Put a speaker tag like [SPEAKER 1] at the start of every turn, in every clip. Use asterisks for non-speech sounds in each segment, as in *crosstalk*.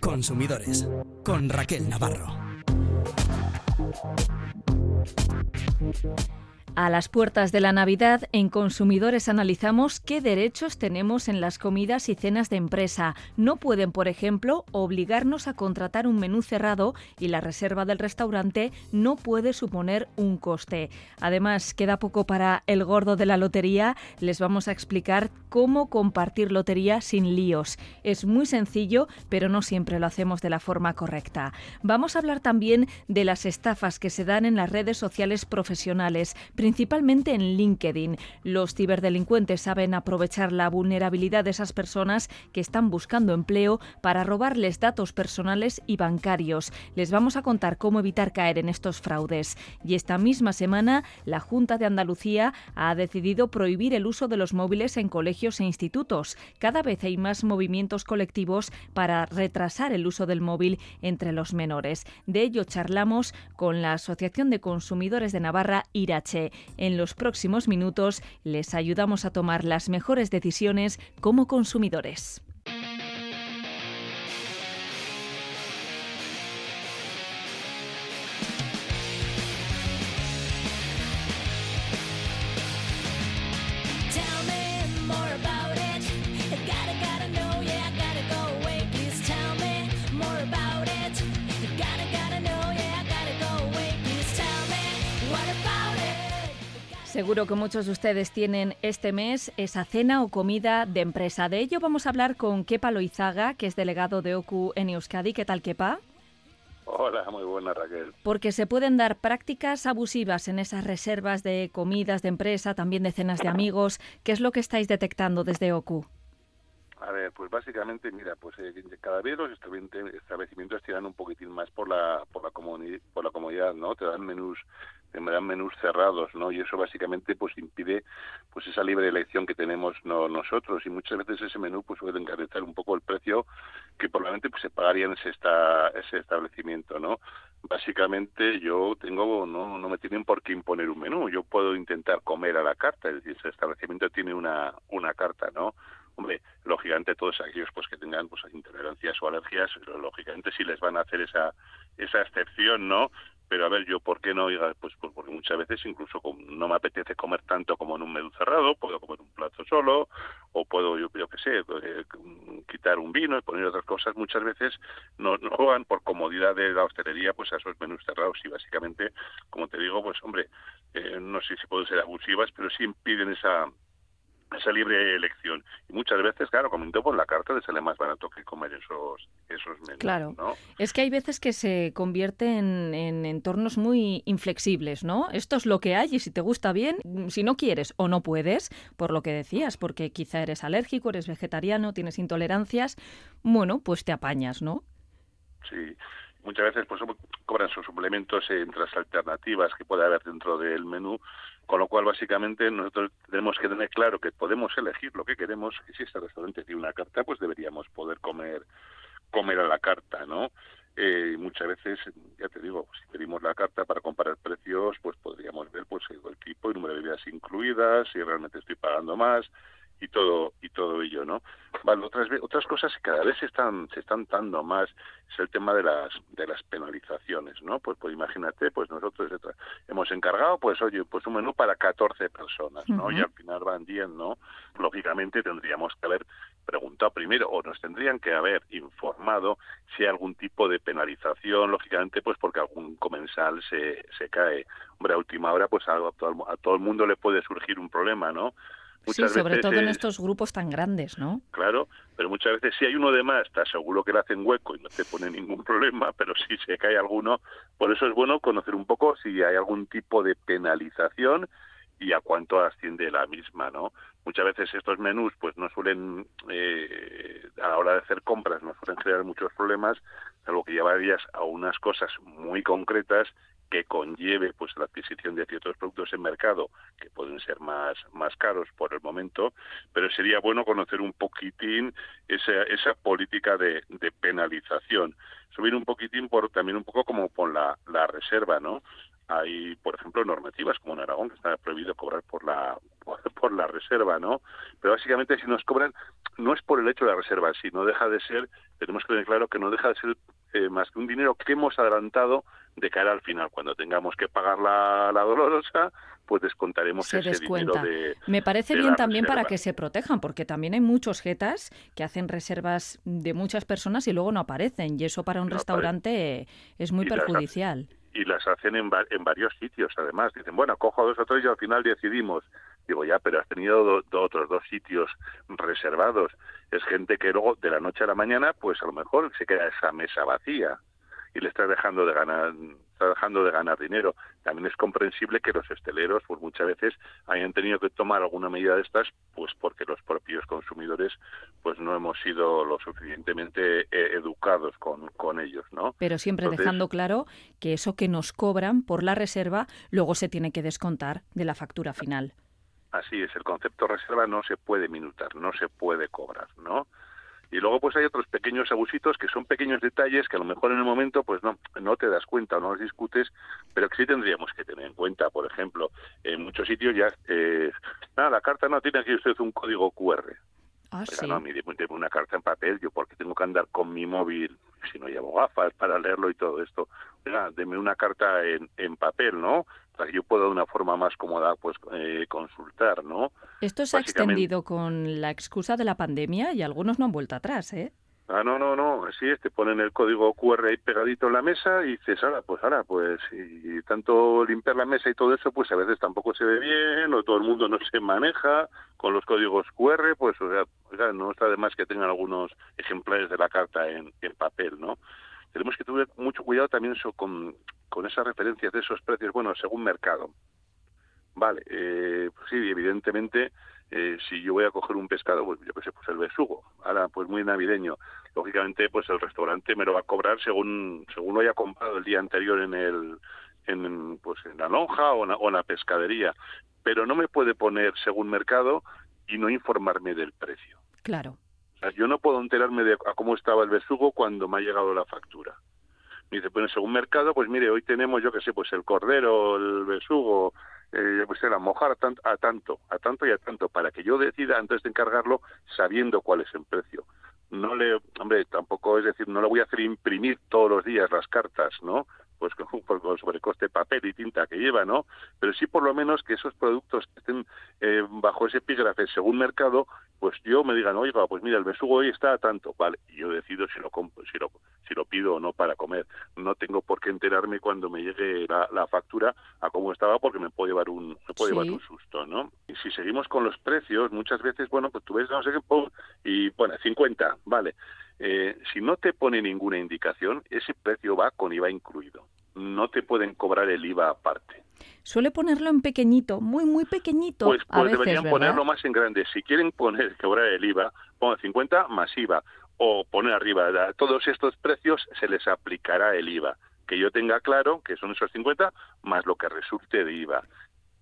[SPEAKER 1] Consumidores con Raquel Navarro.
[SPEAKER 2] A las puertas de la Navidad, en Consumidores analizamos qué derechos tenemos en las comidas y cenas de empresa. No pueden, por ejemplo, obligarnos a contratar un menú cerrado y la reserva del restaurante no puede suponer un coste. Además, queda poco para el gordo de la lotería. Les vamos a explicar cómo compartir lotería sin líos. Es muy sencillo, pero no siempre lo hacemos de la forma correcta. Vamos a hablar también de las estafas que se dan en las redes sociales profesionales principalmente en LinkedIn. Los ciberdelincuentes saben aprovechar la vulnerabilidad de esas personas que están buscando empleo para robarles datos personales y bancarios. Les vamos a contar cómo evitar caer en estos fraudes. Y esta misma semana, la Junta de Andalucía ha decidido prohibir el uso de los móviles en colegios e institutos. Cada vez hay más movimientos colectivos para retrasar el uso del móvil entre los menores. De ello charlamos con la Asociación de Consumidores de Navarra, Irache. En los próximos minutos les ayudamos a tomar las mejores decisiones como consumidores. Seguro que muchos de ustedes tienen este mes esa cena o comida de empresa. De ello vamos a hablar con Kepa Loizaga, que es delegado de OCU en Euskadi. ¿Qué tal, Kepa?
[SPEAKER 3] Hola, muy buena Raquel.
[SPEAKER 2] Porque se pueden dar prácticas abusivas en esas reservas de comidas de empresa, también de cenas de amigos. ¿Qué es lo que estáis detectando desde OCU?
[SPEAKER 3] A ver, pues básicamente, mira, pues eh, cada vez los establecimientos tiran un poquitín más por la por la, por la comodidad, ¿no? Te dan menús te dan menús cerrados, ¿no? Y eso básicamente pues impide pues esa libre elección que tenemos no, nosotros y muchas veces ese menú pues puede encarecer un poco el precio que probablemente pues se pagaría en ese esta, ese establecimiento, ¿no? Básicamente yo tengo no no me tienen por qué imponer un menú, yo puedo intentar comer a la carta, es decir, ese establecimiento tiene una una carta, ¿no? Hombre, lógicamente todos aquellos pues que tengan pues intolerancias o alergias, lógicamente sí les van a hacer esa esa excepción, ¿no? Pero a ver, yo, ¿por qué no? Oiga, pues, pues porque muchas veces incluso no me apetece comer tanto como en un menú cerrado, puedo comer un plato solo, o puedo, yo, yo qué sé, eh, quitar un vino y poner otras cosas. Muchas veces no, no juegan por comodidad de la hostelería pues a esos menús cerrados y básicamente, como te digo, pues hombre, eh, no sé si pueden ser abusivas, pero sí impiden esa esa libre elección. Y muchas veces, claro, comentó por la carta de sale más barato que comer esos, esos menús.
[SPEAKER 2] Claro. Es que hay veces que se convierte en, en, entornos muy inflexibles, ¿no? Esto es lo que hay y si te gusta bien, si no quieres o no puedes, por lo que decías, porque quizá eres alérgico, eres vegetariano, tienes intolerancias, bueno, pues te apañas, ¿no?
[SPEAKER 3] Sí. Muchas veces pues cobran sus suplementos entre las alternativas que puede haber dentro del menú con lo cual, básicamente, nosotros tenemos que tener claro que podemos elegir lo que queremos y si este restaurante tiene una carta, pues deberíamos poder comer comer a la carta, ¿no? Eh, muchas veces, ya te digo, si pedimos la carta para comparar precios, pues podríamos ver pues el tipo y número de bebidas incluidas, si realmente estoy pagando más, y todo y todo ello no vale otras otras cosas que cada vez se están se están dando más es el tema de las de las penalizaciones no pues pues imagínate pues nosotros hemos encargado pues oye pues un menú para 14 personas no y al final van 10 no lógicamente tendríamos que haber preguntado primero o nos tendrían que haber informado si hay algún tipo de penalización lógicamente pues porque algún comensal se se cae. Hombre a última hora pues a, a todo el mundo le puede surgir un problema no
[SPEAKER 2] sí, sobre todo en estos grupos tan grandes, ¿no?
[SPEAKER 3] Claro, pero muchas veces si hay uno de más, te aseguro que le hacen hueco y no te pone ningún problema, pero si se cae alguno, por eso es bueno conocer un poco si hay algún tipo de penalización y a cuánto asciende la misma, ¿no? Muchas veces estos menús pues no suelen, eh, a la hora de hacer compras, no suelen generar muchos problemas, algo que llevarías a unas cosas muy concretas que conlleve pues la adquisición de ciertos productos en mercado que pueden ser más más caros por el momento pero sería bueno conocer un poquitín esa esa política de, de penalización subir un poquitín por también un poco como con la, la reserva no hay, por ejemplo, normativas como en Aragón que está prohibido cobrar por la *laughs* por, la reserva, ¿no? Pero básicamente si nos cobran no es por el hecho de la reserva, sino deja de ser, tenemos que tener claro que no deja de ser eh, más que un dinero que hemos adelantado de cara al final. Cuando tengamos que pagar la, la dolorosa, pues descontaremos ese dinero de
[SPEAKER 2] Me parece bien también para que se protejan, porque también hay muchos jetas que hacen reservas de muchas personas y luego no aparecen, y eso para un restaurante es muy perjudicial.
[SPEAKER 3] y las hacen en, en varios sitios, además. Dicen, bueno, cojo dos o tres y al final decidimos. Digo, ya, pero has tenido otros dos sitios reservados. Es gente que luego, de la noche a la mañana, pues a lo mejor se queda esa mesa vacía y le estás dejando de ganar está dejando de ganar dinero. También es comprensible que los esteleros, pues muchas veces hayan tenido que tomar alguna medida de estas, pues porque los propios consumidores, pues no hemos sido lo suficientemente eh, educados con, con ellos, ¿no?
[SPEAKER 2] Pero siempre dejando claro que eso que nos cobran por la reserva luego se tiene que descontar de la factura final.
[SPEAKER 3] Así es, el concepto reserva no se puede minutar, no se puede cobrar, ¿no? Y luego pues hay otros pequeños abusitos que son pequeños detalles que a lo mejor en el momento pues no, no te das cuenta o no los discutes, pero que sí tendríamos que tener en cuenta. Por ejemplo, en muchos sitios ya, eh, nada, la carta no tiene aquí usted un código QR.
[SPEAKER 2] Ah, sí.
[SPEAKER 3] no, a mí una carta en papel, yo porque tengo que andar con mi móvil, si no llevo gafas para leerlo y todo esto. Oiga, deme una carta en, en papel, ¿no? Para que yo pueda de una forma más cómoda pues eh, consultar, ¿no?
[SPEAKER 2] Esto se ha extendido con la excusa de la pandemia y algunos no han vuelto atrás, ¿eh?
[SPEAKER 3] Ah, no, no, no, es, te ponen el código QR ahí pegadito en la mesa y dices, ahora, pues ahora, pues, y tanto limpiar la mesa y todo eso, pues a veces tampoco se ve bien, o todo el mundo no se maneja con los códigos QR, pues, o sea, no está de más que tengan algunos ejemplares de la carta en, en papel, ¿no? Tenemos que tener mucho cuidado también eso con, con esas referencias de esos precios, bueno, según mercado. Vale, eh, pues sí, evidentemente, eh, si yo voy a coger un pescado, pues yo qué sé, pues el besugo, ahora pues muy navideño, lógicamente pues el restaurante me lo va a cobrar según según lo haya comprado el día anterior en el en pues en la lonja o en, la pescadería, pero no me puede poner según mercado y no informarme del precio.
[SPEAKER 2] Claro.
[SPEAKER 3] Yo no puedo enterarme de a cómo estaba el besugo cuando me ha llegado la factura. Me dice, pues según mercado, pues mire, hoy tenemos, yo qué sé, pues el cordero, el besugo, eh, pues la mojar a tanto, a tanto y a tanto, para que yo decida antes de encargarlo sabiendo cuál es el precio. No le, hombre, tampoco es decir, no le voy a hacer imprimir todos los días las cartas, ¿no? Pues con, con sobrecoste papel y tinta que lleva, ¿no? Pero sí por lo menos que esos productos que estén eh, bajo ese epígrafe según mercado, pues yo me digan, oiga, pues mira, el besugo hoy está a tanto, vale, y yo decido si lo compro, si lo si lo pido o no para comer. No tengo por qué enterarme cuando me llegue la, factura a cómo estaba porque me puede llevar un me puede llevar un susto, ¿no? Y si seguimos con los precios, muchas veces, bueno, pues tú ves no sé qué y bueno, 50, vale. Eh, si no te pone ninguna indicación, ese precio va con IVA incluido. No te pueden cobrar el IVA aparte.
[SPEAKER 2] Suele ponerlo en pequeñito, muy, muy pequeñito.
[SPEAKER 3] Pues,
[SPEAKER 2] pues
[SPEAKER 3] deberían ponerlo más en grande. Si quieren poner, *laughs* cobrar el IVA, pongan 50 más IVA. O poner arriba, a todos estos precios se les aplicará el IVA. Que yo tenga claro que son esos 50 más lo que resulte de IVA.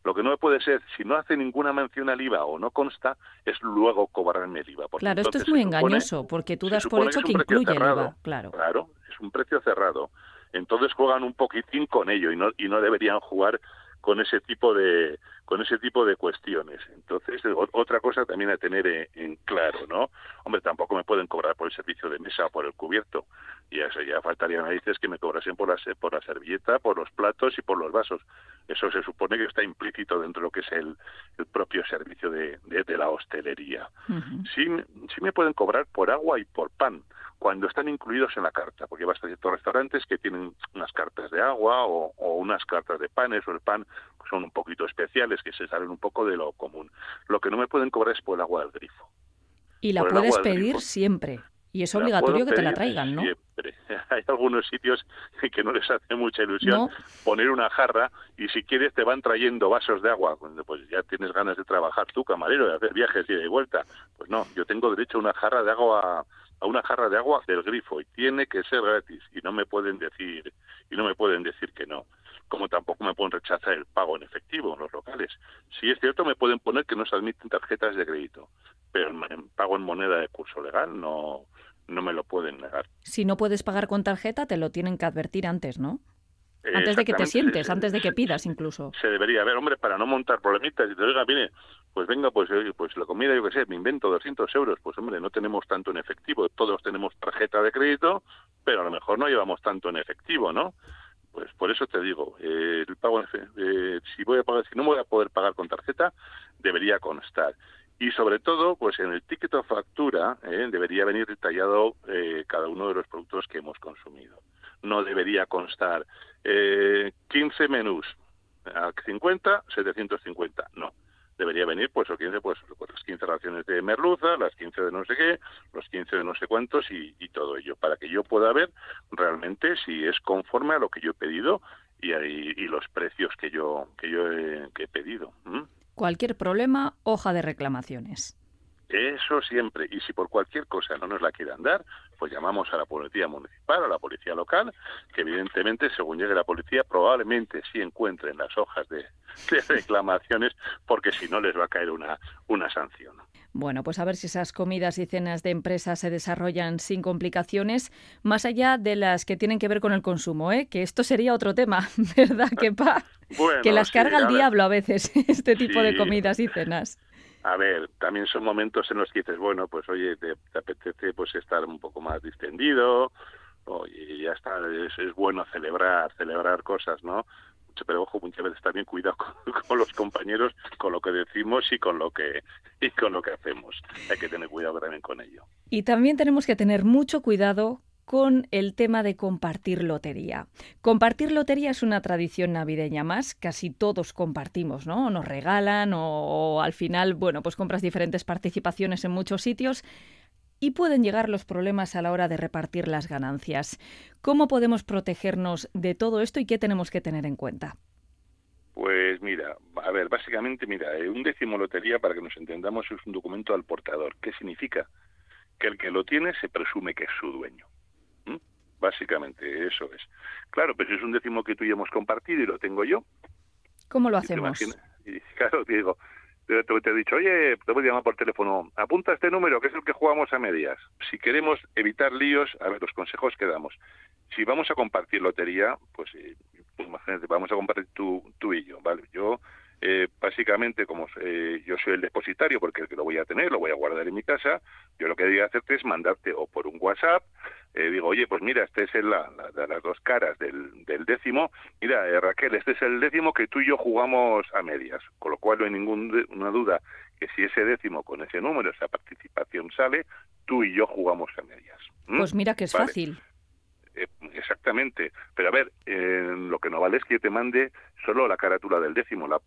[SPEAKER 3] Lo que no puede ser, si no hace ninguna mención al IVA o no consta, es luego cobrarme el IVA.
[SPEAKER 2] claro, esto es muy engañoso, porque tú das por hecho que, incluye el IVA. Claro.
[SPEAKER 3] claro, es un precio cerrado. Entonces juegan un poquitín con ello y no, y no deberían jugar con ese tipo de con ese tipo de cuestiones. Entonces, otra cosa también a tener en, claro, ¿no? Hombre, tampoco me pueden cobrar por el servicio de mesa o por el cubierto. Y eso ya faltaría narices que me cobrasen por la, por la servilleta, por los platos y por los vasos. Eso se supone que está implícito dentro de lo que es el, el propio servicio de, de, la hostelería. sí, sí me pueden cobrar por agua y por pan cuando están incluidos en la carta, porque vas a ciertos restaurantes que tienen unas cartas de agua o, unas cartas de panes o el pan pues son un poquito especiales, que se salen un poco de lo común. Lo que no me pueden cobrar es por el agua del grifo.
[SPEAKER 2] Y la puedes pedir siempre. Y es obligatorio que te la traigan, ¿no?
[SPEAKER 3] Siempre. *laughs* Hay algunos sitios que no les hace mucha ilusión poner una jarra y si quieres te van trayendo vasos de agua. Pues ya tienes ganas de trabajar tú, camarero, de hacer viajes y de vuelta. Pues no, yo tengo derecho a una jarra de agua a una jarra de agua del grifo y tiene que ser gratis y no me pueden decir y no me pueden decir que no como tampoco me pueden rechazar el pago en efectivo en los locales. Si es cierto, me pueden poner que no se admiten tarjetas de crédito, pero el pago en moneda de curso legal no, no me lo pueden negar.
[SPEAKER 2] Si no puedes pagar con tarjeta, te lo tienen que advertir antes, ¿no? Antes de que te sientes, antes de que pidas incluso.
[SPEAKER 3] Se debería ver, hombre, para no montar problemitas. Y te diga, mire, pues venga, pues, pues la comida, yo qué sé, me invento 200 euros. Pues hombre, no tenemos tanto en efectivo. Todos tenemos tarjeta de crédito, pero a lo mejor no llevamos tanto en efectivo, ¿no? Pues por eso te digo, eh, el pago, eh, si voy a pagar, si no voy a poder pagar con tarjeta, debería constar. Y sobre todo, pues en el ticket o factura eh, debería venir detallado eh, cada uno de los productos que hemos consumido. No debería constar eh, 15 menús a 50, 750. No. Debería venir, pues, o 15, pues, pues, las 15 raciones de merluza, las 15 de no sé qué, los 15 de no sé cuántos y, todo ello, para que yo pueda ver realmente si es conforme a lo que yo he pedido y, y, los precios que yo, que yo he, que he pedido.
[SPEAKER 2] Cualquier problema, hoja de reclamaciones.
[SPEAKER 3] Eso siempre. Y si por cualquier cosa no nos la quieren dar, pues llamamos a la policía municipal, a la policía local, que evidentemente, según llegue la policía, probablemente sí encuentren las hojas de, *laughs* reclamaciones, porque si no les va a caer una, una sanción.
[SPEAKER 2] Bueno, pues a ver si esas comidas y cenas de empresa se desarrollan sin complicaciones, más allá de las que tienen que ver con el consumo, ¿eh? que esto sería otro tema, *laughs* ¿verdad, Kepa? *laughs* que las carga el diablo a veces, este tipo de comidas y cenas
[SPEAKER 3] a ver, también son momentos en los que dices, bueno, pues oye, te, apetece pues estar un poco más distendido, oye, ya está, es, bueno celebrar, celebrar cosas, ¿no? Pero ojo, muchas veces también cuidado *laughs* con, los compañeros, con lo que decimos y con lo que y con lo que hacemos. Hay que tener cuidado también con ello.
[SPEAKER 2] Y también tenemos que tener mucho cuidado con el tema de compartir lotería. Compartir lotería es una tradición navideña más, casi todos compartimos, ¿no? Nos regalan o, al final, bueno, pues compras diferentes participaciones en muchos sitios y pueden llegar los problemas a la hora de repartir las ganancias. ¿Cómo podemos protegernos de todo esto y qué tenemos que tener en cuenta?
[SPEAKER 3] Pues mira, a ver, básicamente, mira, eh, un décimo lotería, para que nos entendamos, es un documento al portador. ¿Qué significa? Que el que lo tiene se presume que es su dueño. Básicamente, eso es. Claro, pero si es un décimo que tú y hemos compartido y lo tengo yo.
[SPEAKER 2] ¿Cómo lo hacemos?
[SPEAKER 3] Y, claro, te digo, te, te, he dicho, oye, te voy a llamar por teléfono, apunta este número, que es el que jugamos a medias. Si queremos evitar líos, a ver, los consejos que damos. Si vamos a compartir lotería, pues, eh, pues imagínate, vamos a compartir tú, tú y yo, ¿vale? Yo eh, básicamente, como eh, yo soy el depositario, porque el que lo voy a tener, lo voy a guardar en mi casa, yo lo que debería hacerte es mandarte o por un WhatsApp, eh, digo, oye, pues mira, este es el, la, de las dos caras del, del décimo, mira, eh, Raquel, este es el décimo que tú y yo jugamos a medias, con lo cual no hay ninguna duda que si ese décimo con ese número, esa participación sale, tú y yo jugamos a medias.
[SPEAKER 2] Pues mira que es fácil.
[SPEAKER 3] exactamente. Pero a ver, lo que no vale es que yo te mande solo la carátula del décimo, la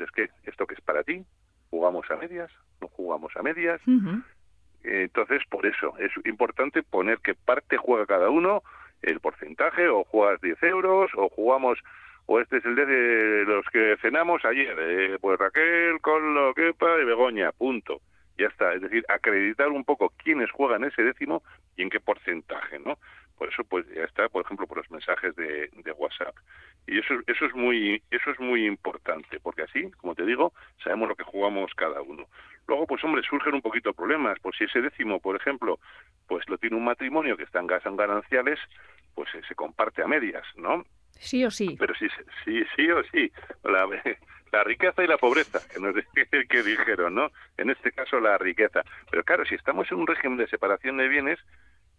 [SPEAKER 3] es que esto que es para ti, jugamos a medias, no jugamos a medias. Entonces, por eso es importante poner qué parte juega cada uno, el porcentaje, o juegas 10 euros, o jugamos, o este es el de los que cenamos ayer, eh, pues Raquel, con lo que y Begoña, punto. Ya está, es decir, acreditar un poco quiénes juegan ese décimo y en qué porcentaje, ¿no? Por eso, pues ya está, por ejemplo, por los mensajes de, WhatsApp. Y eso, eso es muy, eso es muy importante, porque así, como te digo, sabemos lo que jugamos cada uno. Luego, pues hombre, surgen un poquito problemas. Pues si ese décimo, por ejemplo, pues lo tiene un matrimonio que están en gananciales, pues se comparte a medias, ¿no?
[SPEAKER 2] Sí o sí.
[SPEAKER 3] Pero sí, sí, sí o sí. La, *laughs* la riqueza y la pobreza, que nos *laughs* que dijeron, ¿no? En este caso la riqueza. Pero claro, si estamos en un régimen de separación de bienes,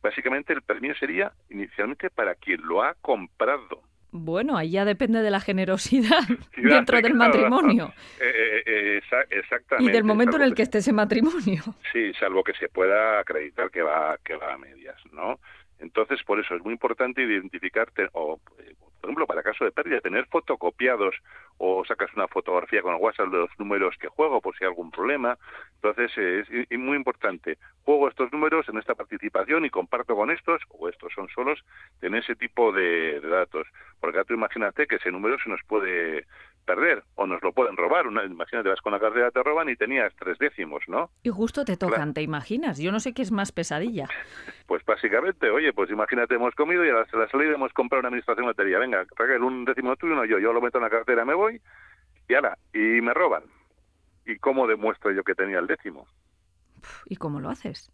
[SPEAKER 3] básicamente el permiso sería inicialmente para quien lo ha comprado.
[SPEAKER 2] Bueno, ahí ya depende de la generosidad *laughs* dentro del matrimonio. *laughs*
[SPEAKER 3] Eh, eh, eh, exactamente.
[SPEAKER 2] Y del momento en el que esté ese matrimonio.
[SPEAKER 3] Sí, salvo que se pueda acreditar que va, que va a medias, ¿no? Entonces, por eso es muy importante identificarte, o por ejemplo, para caso de pérdida, tener fotocopiados o sacas una fotografía con WhatsApp de los números que juego por si hay algún problema. Entonces, es, muy importante. Juego estos números en esta participación y comparto con estos, o estos son solos, en ese tipo de, datos. Porque tú imagínate que ese número se nos puede perder o nos lo pueden robar. Una, imagínate, vas con la cartera, te roban y tenías tres décimos, ¿no?
[SPEAKER 2] Y justo te tocan, ¿te imaginas? Yo no sé qué es más pesadilla. *laughs*
[SPEAKER 3] Pues básicamente, oye, pues imagínate, hemos comido y a la, salida hemos comprado una administración de lotería. Venga, Raquel, un décimo tuyo, uno yo. Yo lo meto en la cartera, me voy y ala, y me roban. ¿Y cómo demuestro yo que tenía el décimo?
[SPEAKER 2] ¿Y cómo lo haces?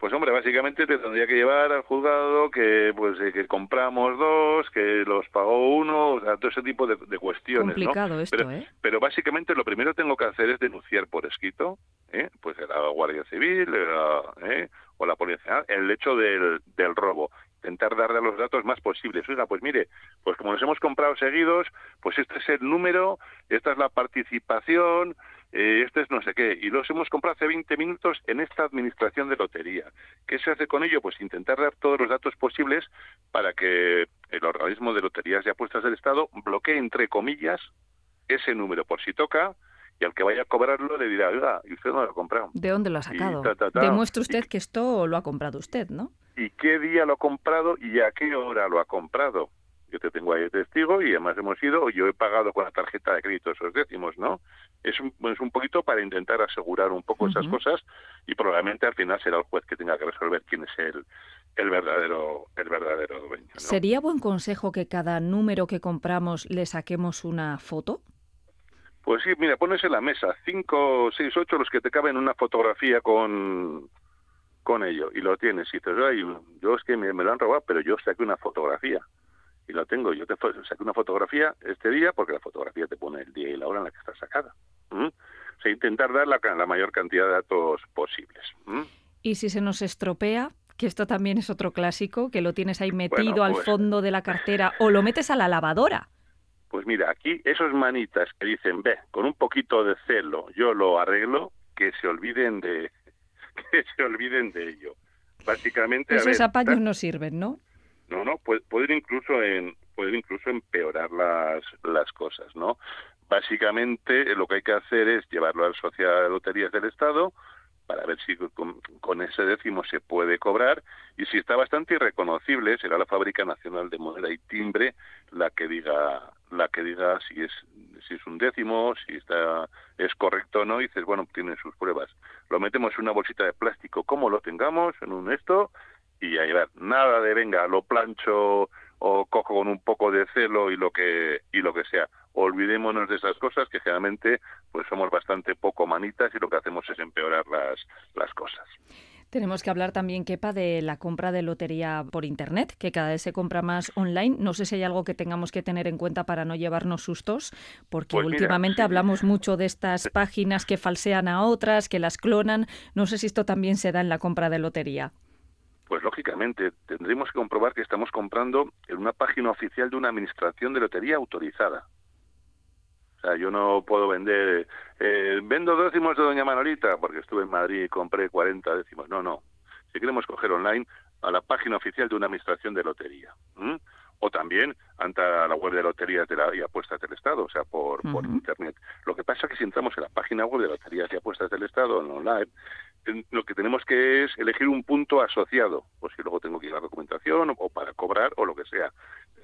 [SPEAKER 3] Pues hombre, básicamente te tendría que llevar al juzgado que pues eh, que compramos dos, que los pagó uno, o sea, todo ese tipo de, cuestiones.
[SPEAKER 2] Complicado esto,
[SPEAKER 3] pero,
[SPEAKER 2] ¿eh?
[SPEAKER 3] Pero básicamente lo primero que tengo que hacer es denunciar por escrito, ¿eh? pues la Guardia Civil ¿eh? o la Policía el hecho del, del robo intentar darle los datos más posibles. Oiga, pues mire, pues como nos hemos comprado seguidos, pues este es el número, esta es la participación, eh, este es no sé qué, y los hemos comprado hace 20 minutos en esta administración de lotería. ¿Qué se hace con ello? Pues intentar dar todos los datos posibles para que el organismo de loterías y apuestas del Estado bloquee, entre comillas, ese número por si toca, y al que vaya a cobrarlo le dirá, oiga, y usted no lo ha comprado.
[SPEAKER 2] ¿De dónde lo ha sacado? Demuestre usted que esto lo ha comprado usted, ¿no?
[SPEAKER 3] ¿Y qué día lo ha comprado y a qué hora lo ha comprado? Yo te tengo ahí testigo y además hemos ido, yo he pagado con la tarjeta de crédito esos décimos, ¿no? Es un, es un poquito para intentar asegurar un poco esas cosas y probablemente al final será el juez que tenga que resolver quién es el, el verdadero el verdadero dueño.
[SPEAKER 2] ¿Sería buen consejo que cada número que compramos le saquemos una foto?
[SPEAKER 3] Pues sí, mira, pones en la mesa cinco, seis, ocho los que te caben una fotografía con con ello y lo tienes y dices, Ay, yo es que me, lo han robado, pero yo saqué una fotografía y lo tengo. Yo te saqué una fotografía este día porque la fotografía te pone el día y la hora en la que está sacada. O sea, intentar dar la, la, mayor cantidad de datos posibles.
[SPEAKER 2] Y si se nos estropea, que esto también es otro clásico, que lo tienes ahí metido al pues fondo de la cartera o lo metes a la lavadora.
[SPEAKER 3] Pues mira, aquí esos manitas que dicen, ve, con un poquito de celo yo lo arreglo, que se olviden de *laughs* que se olviden de ello. Básicamente,
[SPEAKER 2] esos apaños no sirven, ¿no?
[SPEAKER 3] No, no, pueden incluso en pueden incluso empeorar las las cosas, ¿no? Básicamente lo que hay que hacer es llevarlo a la Sociedad de Loterías del Estado para ver si con, ese décimo se puede cobrar y si está bastante irreconocible será la fábrica nacional de moneda y timbre la que diga la que diga si es si es un décimo si está es correcto o no y dices bueno tiene sus pruebas lo metemos en una bolsita de plástico como lo tengamos en un esto y ahí ver nada de venga lo plancho o cojo con un poco de celo y lo que y lo que sea olvidémonos de esas cosas que generalmente pues somos bastante poco manitas y lo que hacemos es empeorar las, las cosas.
[SPEAKER 2] Tenemos que hablar también, Kepa, de la compra de lotería por Internet, que cada vez se compra más online. No sé si hay algo que tengamos que tener en cuenta para no llevarnos sustos, porque pues últimamente hablamos mucho de estas páginas que falsean a otras, que las clonan. No sé si esto también se da en la compra de lotería.
[SPEAKER 3] Pues lógicamente tendremos que comprobar que estamos comprando en una página oficial de una administración de lotería autorizada. O sea, yo no puedo vender, eh, vendo décimos de Doña Manolita, porque estuve en Madrid y compré 40 décimos. No, no. Si queremos coger online, a la página oficial de una administración de lotería. O también ante la web de loterías de la, y apuestas del Estado, o sea, por, por Internet. Lo que pasa es que si entramos en la página web de loterías y apuestas del Estado, en online, lo que tenemos que es elegir un punto asociado, pues si luego tengo que llevar documentación o para cobrar o lo que sea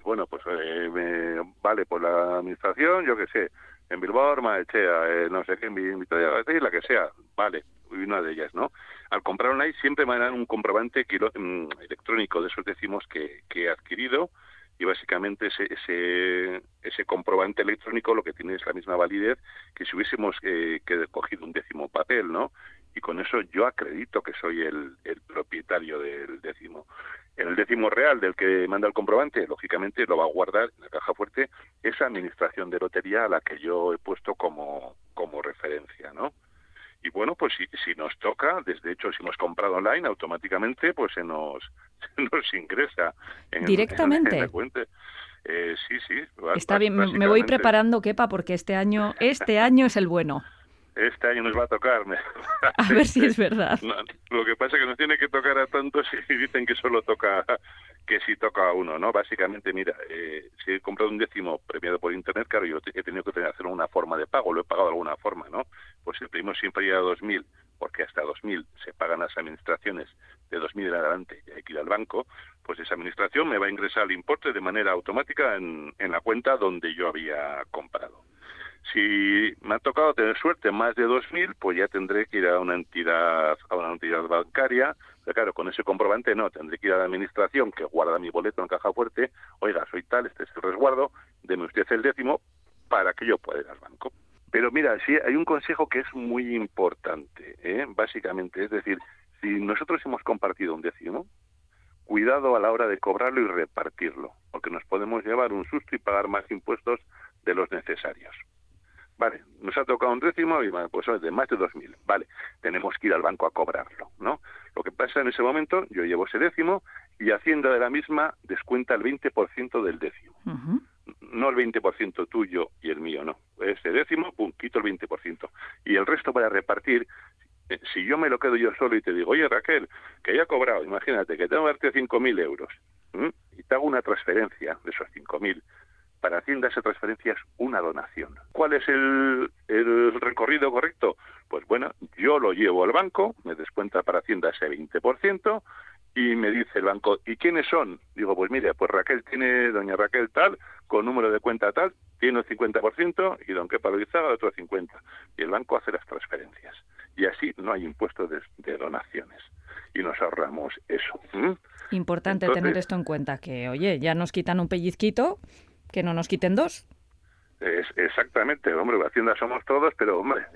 [SPEAKER 3] bueno, pues eh, me, vale, por la administración, yo qué sé, en Bilbao, Armaechea, eh, no sé qué, en Vitoria, la que sea, vale, una de ellas, ¿no? Al comprar online siempre me dan un comprobante mm, electrónico de esos decimos que, que he adquirido y básicamente ese, ese, ese comprobante electrónico lo que tiene es la misma validez que si hubiésemos eh, que cogido un décimo papel, ¿no? Y con eso yo acredito que soy el, el propietario del décimo el décimo real del que manda el comprobante, lógicamente lo va a guardar en la caja fuerte esa administración de lotería a la que yo he puesto como, como referencia, ¿no? Y bueno, pues si, si nos toca, desde hecho, si hemos comprado online, automáticamente pues se nos, *laughs* nos ingresa
[SPEAKER 2] en, directamente.
[SPEAKER 3] En eh, sí, sí.
[SPEAKER 2] Está bien, me voy preparando, Kepa, porque este año, este año es el bueno
[SPEAKER 3] este año nos va a tocar. *laughs*
[SPEAKER 2] A ver si es verdad.
[SPEAKER 3] lo que pasa es que nos tiene que tocar a tantos y dicen que solo toca, que si toca a uno, ¿no? Básicamente, mira, eh, si he comprado un décimo premiado por Internet, claro, yo he tenido que tener, hacer una forma de pago, lo he pagado de alguna forma, ¿no? Pues el primo siempre llega a 2.000, porque hasta 2.000 se pagan las administraciones, de 2.000 en adelante y hay que ir al banco, pues esa administración me va a ingresar el importe de manera automática en, en la cuenta donde yo había comprado. Si me ha tocado tener suerte más de 2.000, pues ya tendré que ir a una entidad, a una entidad bancaria. Pero claro, con ese comprobante no, tendré que ir a la administración que guarda mi boleto en caja fuerte. Oiga, soy tal, este es el resguardo, deme usted el décimo para que yo pueda ir al banco. Pero mira, sí, hay un consejo que es muy importante, ¿eh? básicamente, es decir, si nosotros hemos compartido un décimo, cuidado a la hora de cobrarlo y repartirlo, porque nos podemos llevar un susto y pagar más impuestos de los necesarios. Vale, nos ha tocado un décimo y pues de más de 2.000. Vale, tenemos que ir al banco a cobrarlo, ¿no? Lo que pasa en ese momento, yo llevo ese décimo y Hacienda de la misma descuenta el 20% del décimo. No el 20% tuyo y el mío, no. Ese décimo, pum, quito el 20%. Y el resto para repartir, eh, si yo me lo quedo yo solo y te digo, oye Raquel, que ya he cobrado, imagínate que tengo que darte 5.000 euros y te hago una transferencia de esos 5.000, para Hacienda esa transferencia es una donación. ¿Cuál es el, el, recorrido correcto? Pues bueno, yo lo llevo al banco, me descuenta para Hacienda ese 20% y me dice el banco, ¿y quiénes son? Digo, pues mire, pues Raquel tiene, doña Raquel tal, con número de cuenta tal, tiene el 50% y don Kepa Loizaga otro 50%. Y el banco hace las transferencias. Y así no hay impuestos de, donaciones. Y nos ahorramos eso.
[SPEAKER 2] Importante tener esto en cuenta, que oye, ya nos quitan un pellizquito, que no nos quiten dos.
[SPEAKER 3] Exactamente, hombre, Hacienda somos todos, pero hombre,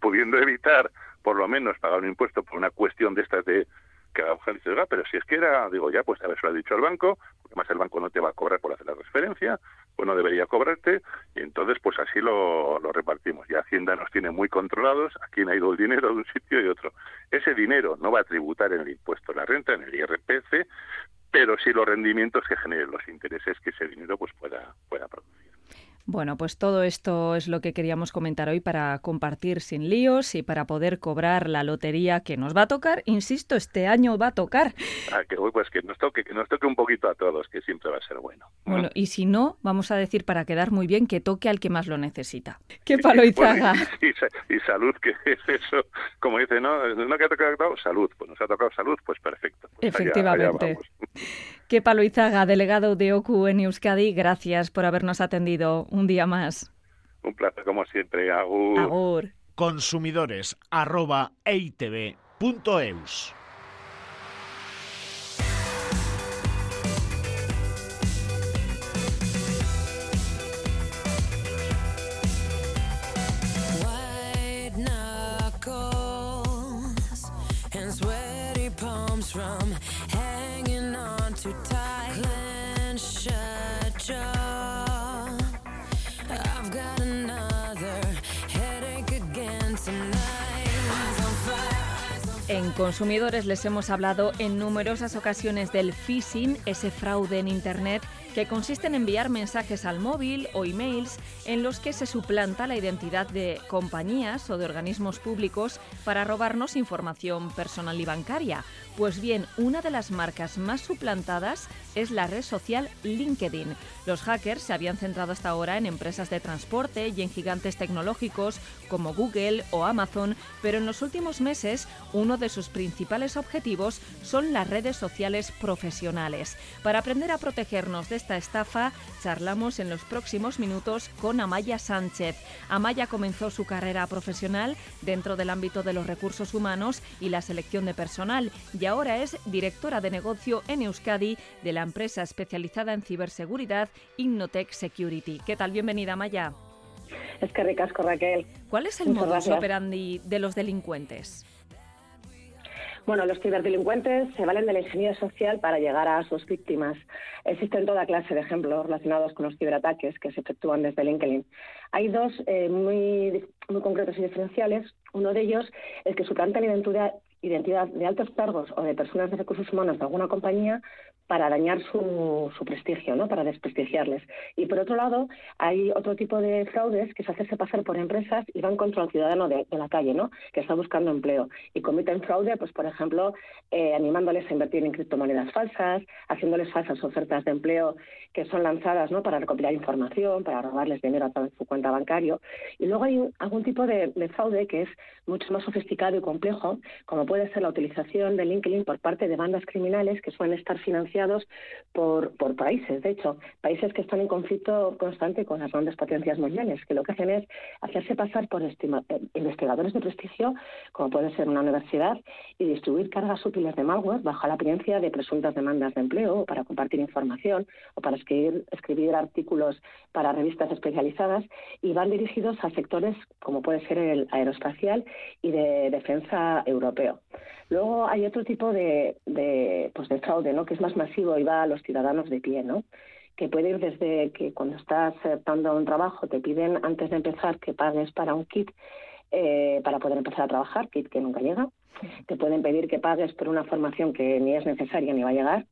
[SPEAKER 3] pudiendo evitar por lo menos pagar un impuesto por una cuestión de estas de que la mujer dice, pero si es que era, digo, ya, pues a ver, se lo ha dicho al banco, porque además el banco no te va a cobrar por hacer la transferencia, pues no debería cobrarte, y entonces pues así lo, lo repartimos. Y Hacienda nos tiene muy controlados a quién ha ido el dinero de un sitio y otro. Ese dinero no va a tributar en el impuesto de la renta, en el IRPF, pero sí los rendimientos que generen los intereses que ese dinero pues pueda, pueda producir.
[SPEAKER 2] Bueno, pues todo esto es lo que queríamos comentar hoy para compartir sin líos y para poder cobrar la lotería que nos va a tocar. Insisto, este año va a tocar.
[SPEAKER 3] Ah, que pues que nos toque, que nos toque un poquito a todos, que siempre va a ser bueno.
[SPEAKER 2] Bueno, y si no, vamos a decir para quedar muy bien que toque al que más lo necesita. ¡Qué palo *laughs* *laughs* y zaga!
[SPEAKER 3] y, salud, que *laughs* es eso. Como dice, no, no que ha tocado salud, pues nos ha tocado salud, pues perfecto.
[SPEAKER 2] Pues Efectivamente. Palo Izaga, delegado de OCU en Euskadi, gracias por habernos atendido un día más.
[SPEAKER 3] Un placer como siempre, Agur.
[SPEAKER 2] Agur.
[SPEAKER 4] Consumidores arroba
[SPEAKER 2] Consumidores les hemos hablado en numerosas ocasiones del phishing, ese fraude en Internet que consiste en enviar mensajes al móvil o emails en los que se suplanta la identidad de compañías o de organismos públicos para robarnos información personal y bancaria. Pues bien, una de las marcas más suplantadas es la red social LinkedIn. Los hackers se habían centrado hasta ahora en empresas de transporte y en gigantes tecnológicos como Google o Amazon, pero en los últimos meses uno de sus principales objetivos son las redes sociales profesionales. Para aprender a protegernos de esta estafa, charlamos en los próximos minutos con Amaya Sánchez. Amaya comenzó su carrera profesional dentro del ámbito de los recursos humanos y la selección de personal ahora es directora de negocio en Euskadi de la empresa especializada en ciberseguridad Innotech Security. ¿Qué tal? Bienvenida, Maya.
[SPEAKER 5] Es que ricasco, Raquel.
[SPEAKER 2] ¿Cuál es el modus operandi de los delincuentes?
[SPEAKER 5] Bueno, los ciberdelincuentes se valen de la ingeniería social para llegar a sus víctimas. Existen toda clase de ejemplos relacionados con los ciberataques que se efectúan desde LinkedIn. Hay dos eh, muy, muy concretos y diferenciales. Uno de ellos es que suplanta la identidad, identidad de altos cargos o de personas de recursos humanos de alguna compañía para dañar su, su, prestigio, ¿no? para desprestigiarles. Y por otro lado, hay otro tipo de fraudes que se hacerse pasar por empresas y van contra el ciudadano de, la calle, ¿no? que está buscando empleo. Y comiten fraude, pues por ejemplo, eh, animándoles a invertir en criptomonedas falsas, haciéndoles falsas ofertas de empleo que son lanzadas ¿no? para recopilar información, para robarles dinero a través de su cuenta bancario. Y luego hay algún tipo de fraude que es mucho más sofisticado y complejo, como puede ser la utilización de LinkedIn por parte de bandas criminales que suelen estar financiados por, países, de hecho, países que están en conflicto constante con las grandes potencias mundiales, que lo que hacen es hacerse pasar por eh, investigadores de prestigio, como puede ser una universidad, y distribuir cargas útiles de malware bajo la apariencia de presuntas demandas de empleo, o para compartir información, o para escribir, escribir artículos para revistas especializadas, y van dirigidos a sectores como puede ser el aeroespacial y de defensa europeo. Luego hay otro tipo de, de, pues de fraude, ¿no? Que es más masivo y va a los ciudadanos de pie, ¿no? Que puede ir desde que cuando estás dando un trabajo te piden antes de empezar que pagues para un kit eh, para poder empezar a trabajar, kit que nunca llega. Te pueden pedir que pagues por una formación que ni es necesaria ni va a llegar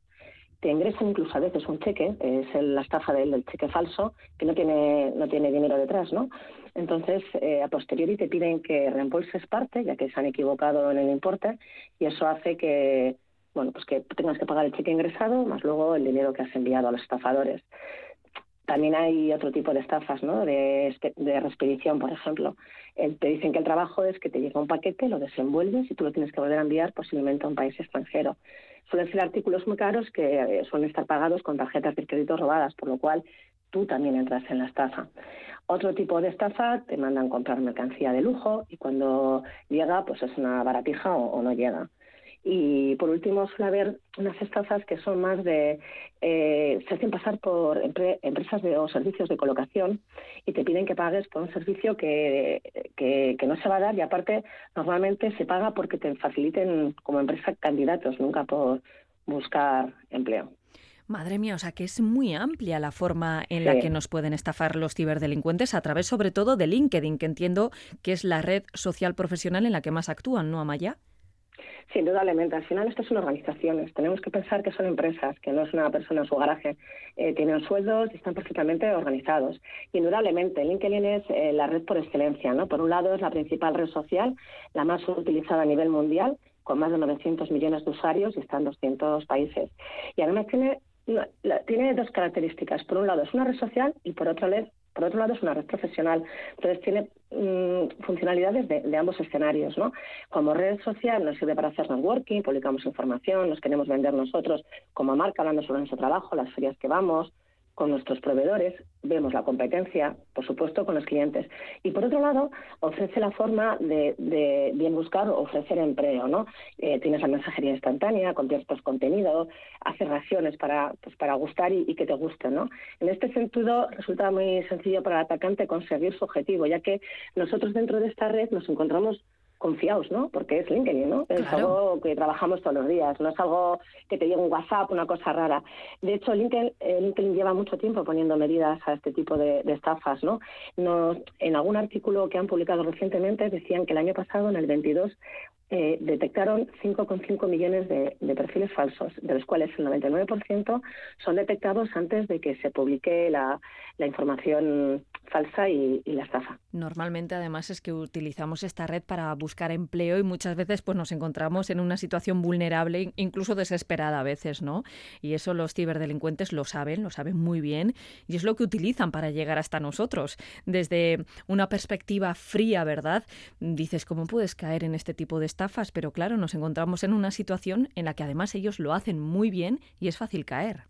[SPEAKER 5] te ingresan incluso a veces un cheque, es la estafa del, cheque falso, que no tiene, no tiene dinero detrás, ¿no? Entonces, eh, a posteriori te piden que reembolses parte, ya que se han equivocado en el importe, y eso hace que, bueno, pues que tengas que pagar el cheque ingresado, más luego el dinero que has enviado a los estafadores. También hay otro tipo de estafas, ¿no? De, de respedición, por ejemplo. te dicen que el trabajo es que te llega un paquete, lo desenvuelves y tú lo tienes que volver a enviar posiblemente a un país extranjero. Suelen ser artículos muy caros que eh, suelen estar pagados con tarjetas de crédito robadas, por lo cual tú también entras en la estafa. Otro tipo de estafa, te mandan comprar mercancía de lujo y cuando llega, pues es una baratija o no llega. Y por último suele haber unas estafas que son más de, eh, se hacen pasar por empresas de, o servicios de colocación y te piden que pagues por un servicio que, que, no se va a dar y aparte normalmente se paga porque te faciliten como empresa candidatos, nunca por buscar empleo.
[SPEAKER 2] Madre mía, o sea que es muy amplia la forma en la que nos pueden estafar los ciberdelincuentes a través sobre todo de LinkedIn, que entiendo que es la red social profesional en la que más actúan, ¿no, Amaya?
[SPEAKER 5] Sí, indudablemente. Al final estas son organizaciones. Tenemos que pensar que son empresas, que no es una persona en su garaje. Eh, tienen sueldos y están perfectamente organizados. Indudablemente, LinkedIn es eh, la red por excelencia. ¿no? Por un lado es la principal red social, la más utilizada a nivel mundial, con más de 900 millones de usuarios y está en 200 países. Y además tiene, tiene dos características. Por un lado es una red social y por otro lado por otro lado, es una red profesional. Entonces, tiene mm, funcionalidades de, ambos escenarios. ¿no? Como red social nos sirve para hacer networking, publicamos información, nos queremos vender nosotros como marca hablando sobre nuestro trabajo, las ferias que vamos, con nuestros proveedores, vemos la competencia, por supuesto, con los clientes. Y por otro lado, ofrece la forma de, bien buscar ofrecer empleo, ¿no? Eh, tienes la mensajería instantánea, compartes contenido, haces raciones para, pues, para gustar y, que te guste, ¿no? En este sentido, resulta muy sencillo para el atacante conseguir su objetivo, ya que nosotros dentro de esta red nos encontramos confiados, ¿no? Porque es LinkedIn, ¿no? Es algo que trabajamos todos los días, no es algo que te llegue un WhatsApp, una cosa rara. De hecho, LinkedIn, eh, LinkedIn lleva mucho tiempo poniendo medidas a este tipo de, estafas, ¿no? En algún artículo que han publicado recientemente decían que el año pasado, en el 22, eh, detectaron 5,5 millones de, perfiles falsos, de los cuales el 99% son detectados antes de que se publique la, información falsa y, la estafa.
[SPEAKER 2] Normalmente, además, es que utilizamos esta red para buscar empleo y muchas veces pues nos encontramos en una situación vulnerable, incluso desesperada a veces, ¿no? Y eso los ciberdelincuentes lo saben, lo saben muy bien y es lo que utilizan para llegar hasta nosotros. Desde una perspectiva fría, ¿verdad? Dices, ¿cómo puedes caer en este tipo de estafas, pero claro, nos encontramos en una situación en la que además ellos lo hacen muy bien y es fácil caer.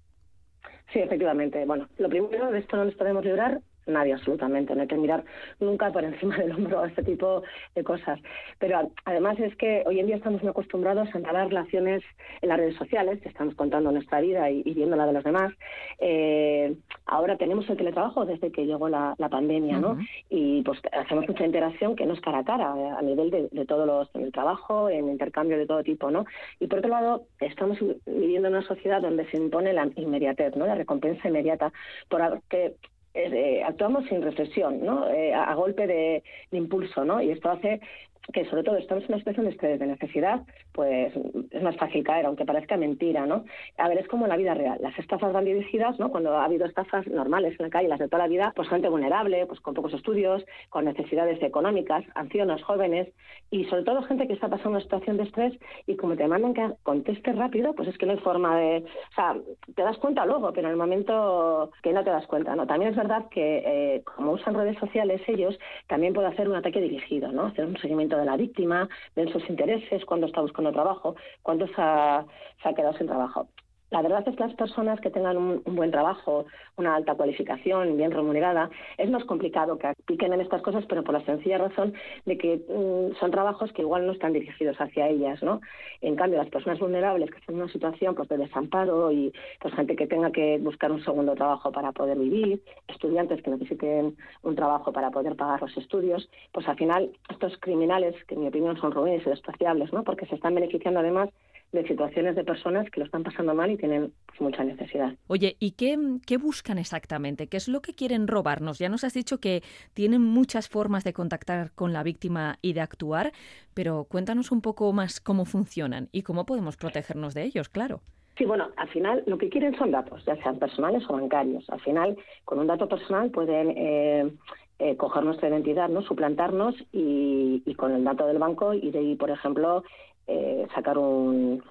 [SPEAKER 5] Sí, efectivamente. Bueno, lo primero de esto no nos podemos librar nadie absolutamente. No hay que mirar nunca por encima del hombro a este tipo de cosas. Pero además es que hoy en día estamos muy acostumbrados a entablar relaciones en las redes sociales, estamos contando nuestra vida y, viendo la de los demás. Eh, ahora tenemos el teletrabajo desde que llegó la, pandemia, ¿no? Y pues hacemos mucha interacción que no es cara a cara, a nivel de, todos los, en el trabajo, en intercambio de todo tipo, ¿no? Y por otro lado, estamos viviendo en una sociedad donde se impone la inmediatez, ¿no? La recompensa inmediata, porque eh, actuamos sin reflexión, ¿no? Eh, a, golpe de, impulso, ¿no? Y esto hace que sobre todo estamos en una situación de, de necesidad, pues es más fácil caer, aunque parezca mentira, ¿no? A ver, es como en la vida real. Las estafas van dirigidas, ¿no? Cuando ha habido estafas normales en la calle, las de toda la vida, pues gente vulnerable, pues con pocos estudios, con necesidades económicas, ancianos, jóvenes, y sobre todo gente que está pasando una situación de estrés y como te mandan que contestes rápido, pues es que no hay forma de... O sea, te das cuenta luego, pero en el momento que no te das cuenta, ¿no? También es verdad que eh, como usan redes sociales ellos, también puede hacer un ataque dirigido, ¿no? Hacer un seguimiento de la víctima, ven sus intereses, cuándo está buscando trabajo, cuándo se ha, quedado sin trabajo. La verdad es que las personas que tengan un, buen trabajo, una alta cualificación, bien remunerada, es más complicado que piquen en estas cosas, pero por la sencilla razón de que mm, son trabajos que igual no están dirigidos hacia ellas, ¿no? En cambio, las personas vulnerables que están en una situación pues, de desamparo y pues gente que tenga que buscar un segundo trabajo para poder vivir, estudiantes que necesiten un trabajo para poder pagar los estudios, pues al final estos criminales, que en mi opinión son ruines y despreciables, ¿no? Porque se están beneficiando además de situaciones de personas que lo están pasando mal y tienen pues, mucha necesidad.
[SPEAKER 2] Oye, ¿y qué, qué, buscan exactamente? ¿Qué es lo que quieren robarnos? Ya nos has dicho que tienen muchas formas de contactar con la víctima y de actuar, pero cuéntanos un poco más cómo funcionan y cómo podemos protegernos de ellos, claro.
[SPEAKER 5] Sí, bueno, al final lo que quieren son datos, ya sean personales o bancarios. Al final, con un dato personal pueden eh, eh, coger nuestra identidad, no suplantarnos y, y, con el dato del banco ir ahí, por ejemplo, eh, sacar un,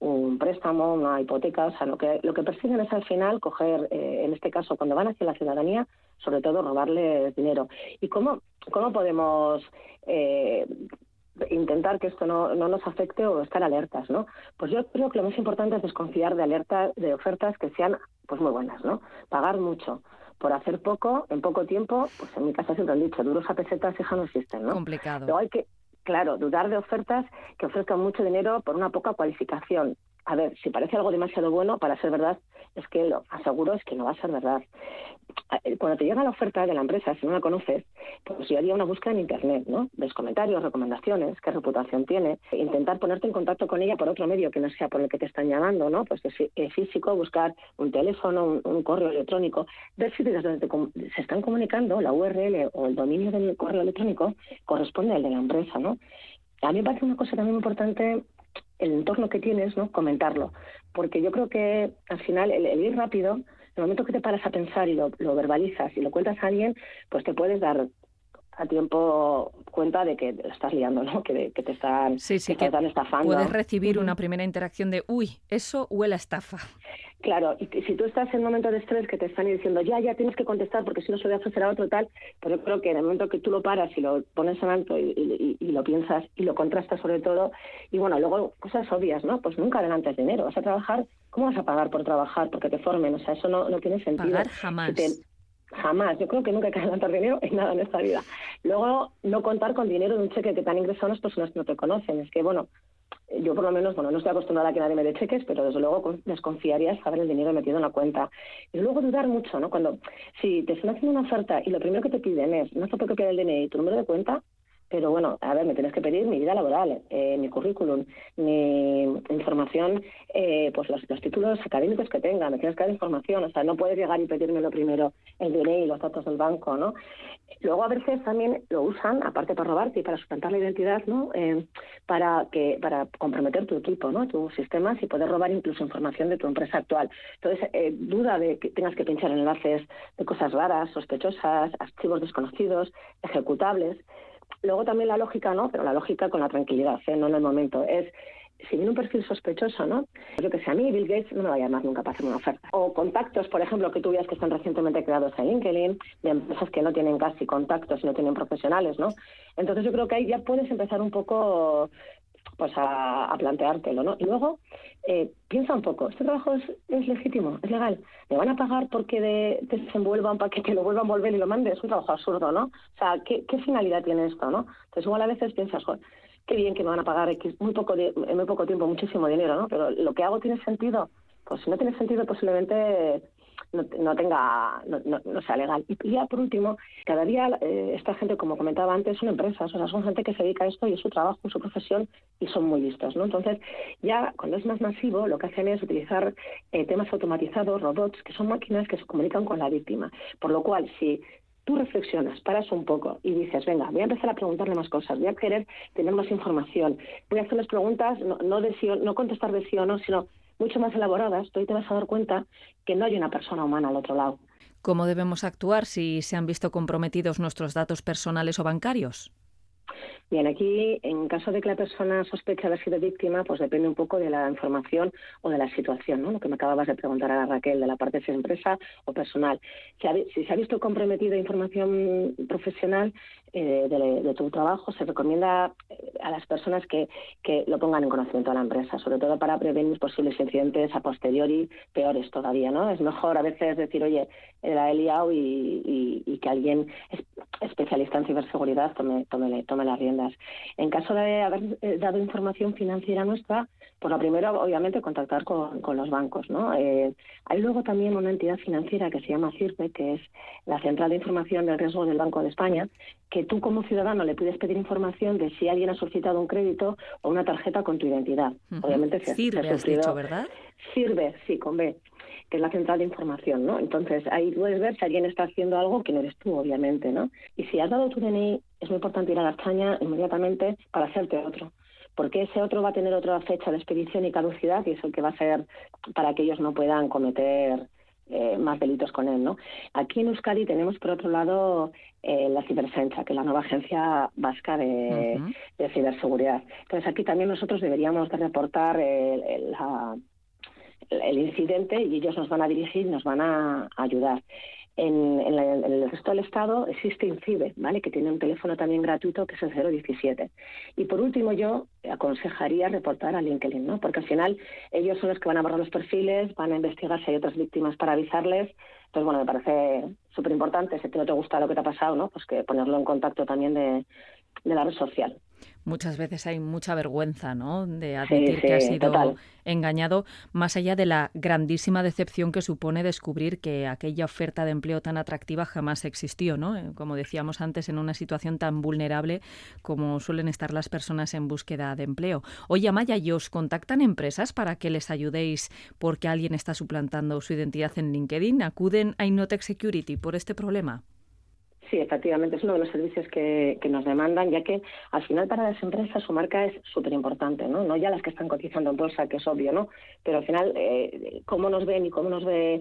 [SPEAKER 5] un préstamo, una hipoteca, o sea, lo que, lo que persiguen es al final coger, eh, en este caso, cuando van hacia la ciudadanía, sobre todo robarle dinero. ¿Y cómo, cómo podemos eh, intentar que esto no, no nos afecte o estar alertas, ¿no? Pues yo creo que lo más importante es desconfiar de alertas, de ofertas que sean, pues muy buenas, ¿no? Pagar mucho por hacer poco, en poco tiempo, pues en mi casa siempre han dicho, duros a pesetas hija no existen, ¿no?
[SPEAKER 2] Complicado.
[SPEAKER 5] hay que, claro, dudar de ofertas que ofrezcan mucho dinero por una poca cualificación. A ver, si parece algo demasiado bueno para ser verdad, es que lo aseguro es que no va a ser verdad. Eh, cuando te llega la oferta de la empresa, si no la conoces, pues yo haría una búsqueda en Internet, ¿no? Ves comentarios, recomendaciones, qué reputación tiene, intentar ponerte en contacto con ella por otro medio que no sea por el que te están llamando, ¿no? Pues es físico, buscar un teléfono, un, correo electrónico, ver si desde donde se están comunicando la URL o el dominio del correo electrónico corresponde al de la empresa, ¿no? A mí me parece una cosa también importante el entorno que tienes, ¿no? Comentarlo. Porque yo creo que al final el, ir rápido, en el momento que te paras a pensar y lo, verbalizas y lo cuentas a alguien, pues te puedes dar a tiempo cuenta de que lo estás liando, ¿no? Que, te están,
[SPEAKER 2] sí, sí, que, estafando. Puedes recibir una primera interacción de, uy, eso huele a estafa.
[SPEAKER 5] Claro, y si tú estás en un momento de estrés que te están diciendo, ya, ya tienes que contestar porque si no se voy a ofrecer a otro tal, pues yo creo que en el momento que tú lo paras y lo pones en alto y, lo piensas y lo contrastas sobre todo, y bueno, luego cosas obvias, ¿no? Pues nunca adelantes dinero, vas a trabajar, ¿cómo vas a pagar por trabajar? Porque te formen, o sea, eso no, no tiene sentido.
[SPEAKER 2] Pagar jamás.
[SPEAKER 5] Jamás. Yo creo que nunca hay que adelantar dinero en nada en esta vida. Luego, no contar con dinero de un cheque que te han ingresado las personas que no te conocen. Es que, bueno, yo por lo menos, bueno, no estoy acostumbrada a que nadie me dé cheques, pero desde luego desconfiaría saber el dinero metido en la cuenta. Y luego dudar mucho, ¿no? Cuando, si te están haciendo una oferta y lo primero que te piden es no que pide el DNI y tu número de cuenta, pero bueno, a ver, me tienes que pedir mi vida laboral, eh, mi currículum, mi información, eh, pues los, títulos académicos que tenga, me tienes que dar información, o sea, no puedes llegar y pedirme lo primero el DNI y los datos del banco, ¿no? Luego a veces también lo usan, aparte para robarte y para suplantar la identidad, ¿no? Eh, para que para comprometer tu equipo, ¿no? Tus sistemas y poder robar incluso información de tu empresa actual. Entonces, duda de que tengas que pinchar enlaces de cosas raras, sospechosas, archivos desconocidos, ejecutables. Luego también la lógica, ¿no? Pero la lógica con la tranquilidad, ¿eh? no en el momento. Es, si viene un perfil sospechoso, ¿no? Yo que sé, a mí Bill Gates no me va a llamar nunca para hacerme una oferta. O contactos, por ejemplo, que tú veas que están recientemente creados en LinkedIn, de empresas que no tienen casi contactos y no tienen profesionales, ¿no? Entonces yo creo que ahí ya puedes empezar un poco pues a, planteártelo, ¿no? Y luego eh, piensa un poco, ¿este trabajo es, es, legítimo? ¿Es legal? ¿Me van a pagar porque de, desenvuelvan para que te lo vuelvan a volver y lo mande? Es un trabajo absurdo, ¿no? O sea, ¿qué, qué finalidad tiene esto, no? Entonces igual a veces piensas, joder, qué bien que me van a pagar muy poco en muy poco tiempo muchísimo dinero, ¿no? Pero lo que hago tiene sentido. Pues si no tiene sentido, posiblemente no, tenga, no, no, sea legal. Y ya por último, cada día eh, esta gente, como comentaba antes, son empresas, o sea, son gente que se dedica a esto y es su trabajo, su profesión y son muy listos, ¿no? Entonces, ya cuando es más masivo, lo que hacen es utilizar eh, temas automatizados, robots, que son máquinas que se comunican con la víctima. Por lo cual, si tú reflexionas, paras un poco y dices, venga, voy a empezar a preguntarle más cosas, voy a querer tener más información, voy a hacerles preguntas, no, no, de no contestar de sí o no, sino mucho más elaboradas, tú te vas a dar cuenta que no hay una persona humana al otro lado.
[SPEAKER 2] ¿Cómo debemos actuar si se han visto comprometidos nuestros datos personales o bancarios?
[SPEAKER 5] Bien, aquí, en caso de que la persona sospeche haber sido víctima, pues depende un poco de la información o de la situación, ¿no? Lo que me acababas de preguntar a Raquel, de la parte de empresa o personal. Si, se ha visto comprometida información profesional eh, de, tu trabajo, se recomienda eh, a las personas que, que lo pongan en conocimiento a la empresa, sobre todo para prevenir posibles incidentes a posteriori peores todavía, ¿no? Es mejor a veces decir, oye, la he liado y, y, que alguien especialista en ciberseguridad tome, tome, tome las En caso de haber eh, dado información financiera nuestra, pues lo primero, obviamente, contactar con, con los bancos. ¿no? Eh, hay luego también una entidad financiera que se llama CIRPE, que es la Central de Información del Riesgo del Banco de España, que tú como ciudadano le puedes pedir información de si alguien ha solicitado un crédito o una tarjeta con tu identidad.
[SPEAKER 2] Obviamente, si Sirve, has dicho, ¿verdad?
[SPEAKER 5] Sirve, sí, con B que es la central de información, ¿no? Entonces, ahí puedes ver si alguien está haciendo algo que no eres tú, obviamente, ¿no? Y si has dado tu DNI, es muy importante ir a la España inmediatamente para hacerte otro porque ese otro va a tener otra fecha de expedición y caducidad y es el que va a ser para que ellos no puedan cometer eh, más delitos con él. ¿no? Aquí en Euskadi tenemos, por otro lado, eh, la Cibersencha, que es la nueva agencia vasca de, ciberseguridad. Entonces, aquí también nosotros deberíamos de reportar el, el incidente y ellos nos van a dirigir, nos van a ayudar. En, el resto del Estado existe INCIBE, ¿vale? que tiene un teléfono también gratuito que es el 017. Y por último, yo aconsejaría reportar a LinkedIn, ¿no? porque al final ellos son los que van a borrar los perfiles, van a investigar si hay otras víctimas para avisarles. Entonces, bueno, me parece súper importante, si no te gusta lo que te ha pasado, ¿no? pues que ponerlo en contacto también de la red social
[SPEAKER 2] muchas veces hay mucha vergüenza, ¿no? De admitir que ha sido engañado, más allá de la grandísima decepción que supone descubrir que aquella oferta de empleo tan atractiva jamás existió, ¿no? Eh, como decíamos antes, en una situación tan vulnerable como suelen estar las personas en búsqueda de empleo. Oye, Amaya, ¿y os contactan empresas para que les ayudéis porque alguien está suplantando su identidad en LinkedIn? ¿Acuden a Innotech Security por este problema?
[SPEAKER 5] Sí, efectivamente, es uno de los servicios que, nos demandan, ya que al final para las empresas su marca es súper importante, ¿no? No ya las que están cotizando en bolsa, que es obvio, ¿no? Pero al final, eh, cómo nos ven y cómo nos ven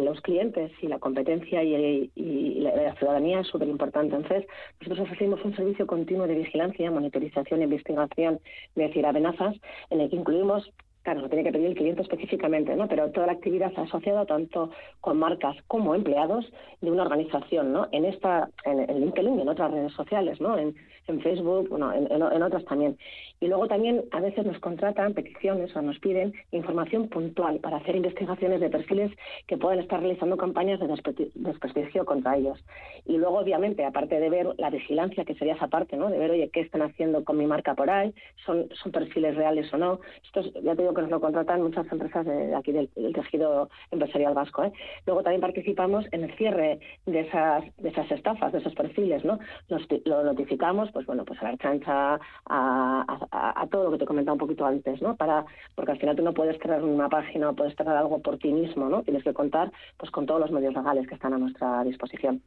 [SPEAKER 5] los clientes y la competencia y, la, ciudadanía es súper importante. Entonces, nosotros ofrecemos un servicio continuo de vigilancia, monitorización investigación de ciberamenazas, en el que incluimos Claro, lo tiene que pedir el cliente específicamente, ¿no? Pero toda la actividad asociada tanto con marcas como empleados de una organización, ¿no? En esta, en, LinkedIn y en otras redes sociales, ¿no? En, Facebook, bueno, en, en, otras también. Y luego también a veces nos contratan peticiones o nos piden información puntual para hacer investigaciones de perfiles que puedan estar realizando campañas de desprestigio contra ellos. Y luego, obviamente, aparte de ver la vigilancia, que sería esa parte, ¿no? De ver, oye, qué están haciendo con mi marca por ahí, son, son perfiles reales o no. Esto ya te digo que nos lo contratan muchas empresas de aquí del, tejido empresarial vasco. ¿eh? Luego también participamos en el cierre de esas, de esas estafas, de esos perfiles, ¿no? lo notificamos, pues bueno, pues a la chancha, a, todo lo que te comentaba un poquito antes, ¿no? Para, porque al final tú no puedes crear una página o puedes crear algo por ti mismo, ¿no? Tienes que contar pues con todos los medios legales que están a nuestra disposición.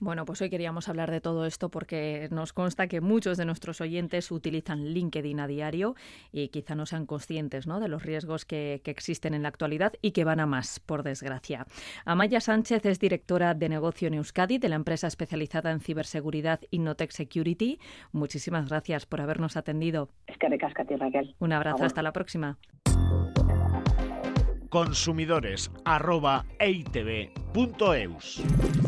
[SPEAKER 2] Bueno, pues hoy queríamos hablar de todo esto porque nos consta que muchos de nuestros oyentes utilizan LinkedIn a diario y quizá no sean conscientes ¿no? de los riesgos que, existen en la actualidad y que van a más, por desgracia. Amaya Sánchez es directora de negocio en Euskadi de la empresa especializada en ciberseguridad Innotech Security. Muchísimas gracias por habernos atendido.
[SPEAKER 5] Es que recasca Raquel.
[SPEAKER 2] Un abrazo, hasta la próxima.
[SPEAKER 4] Consumidores
[SPEAKER 2] Con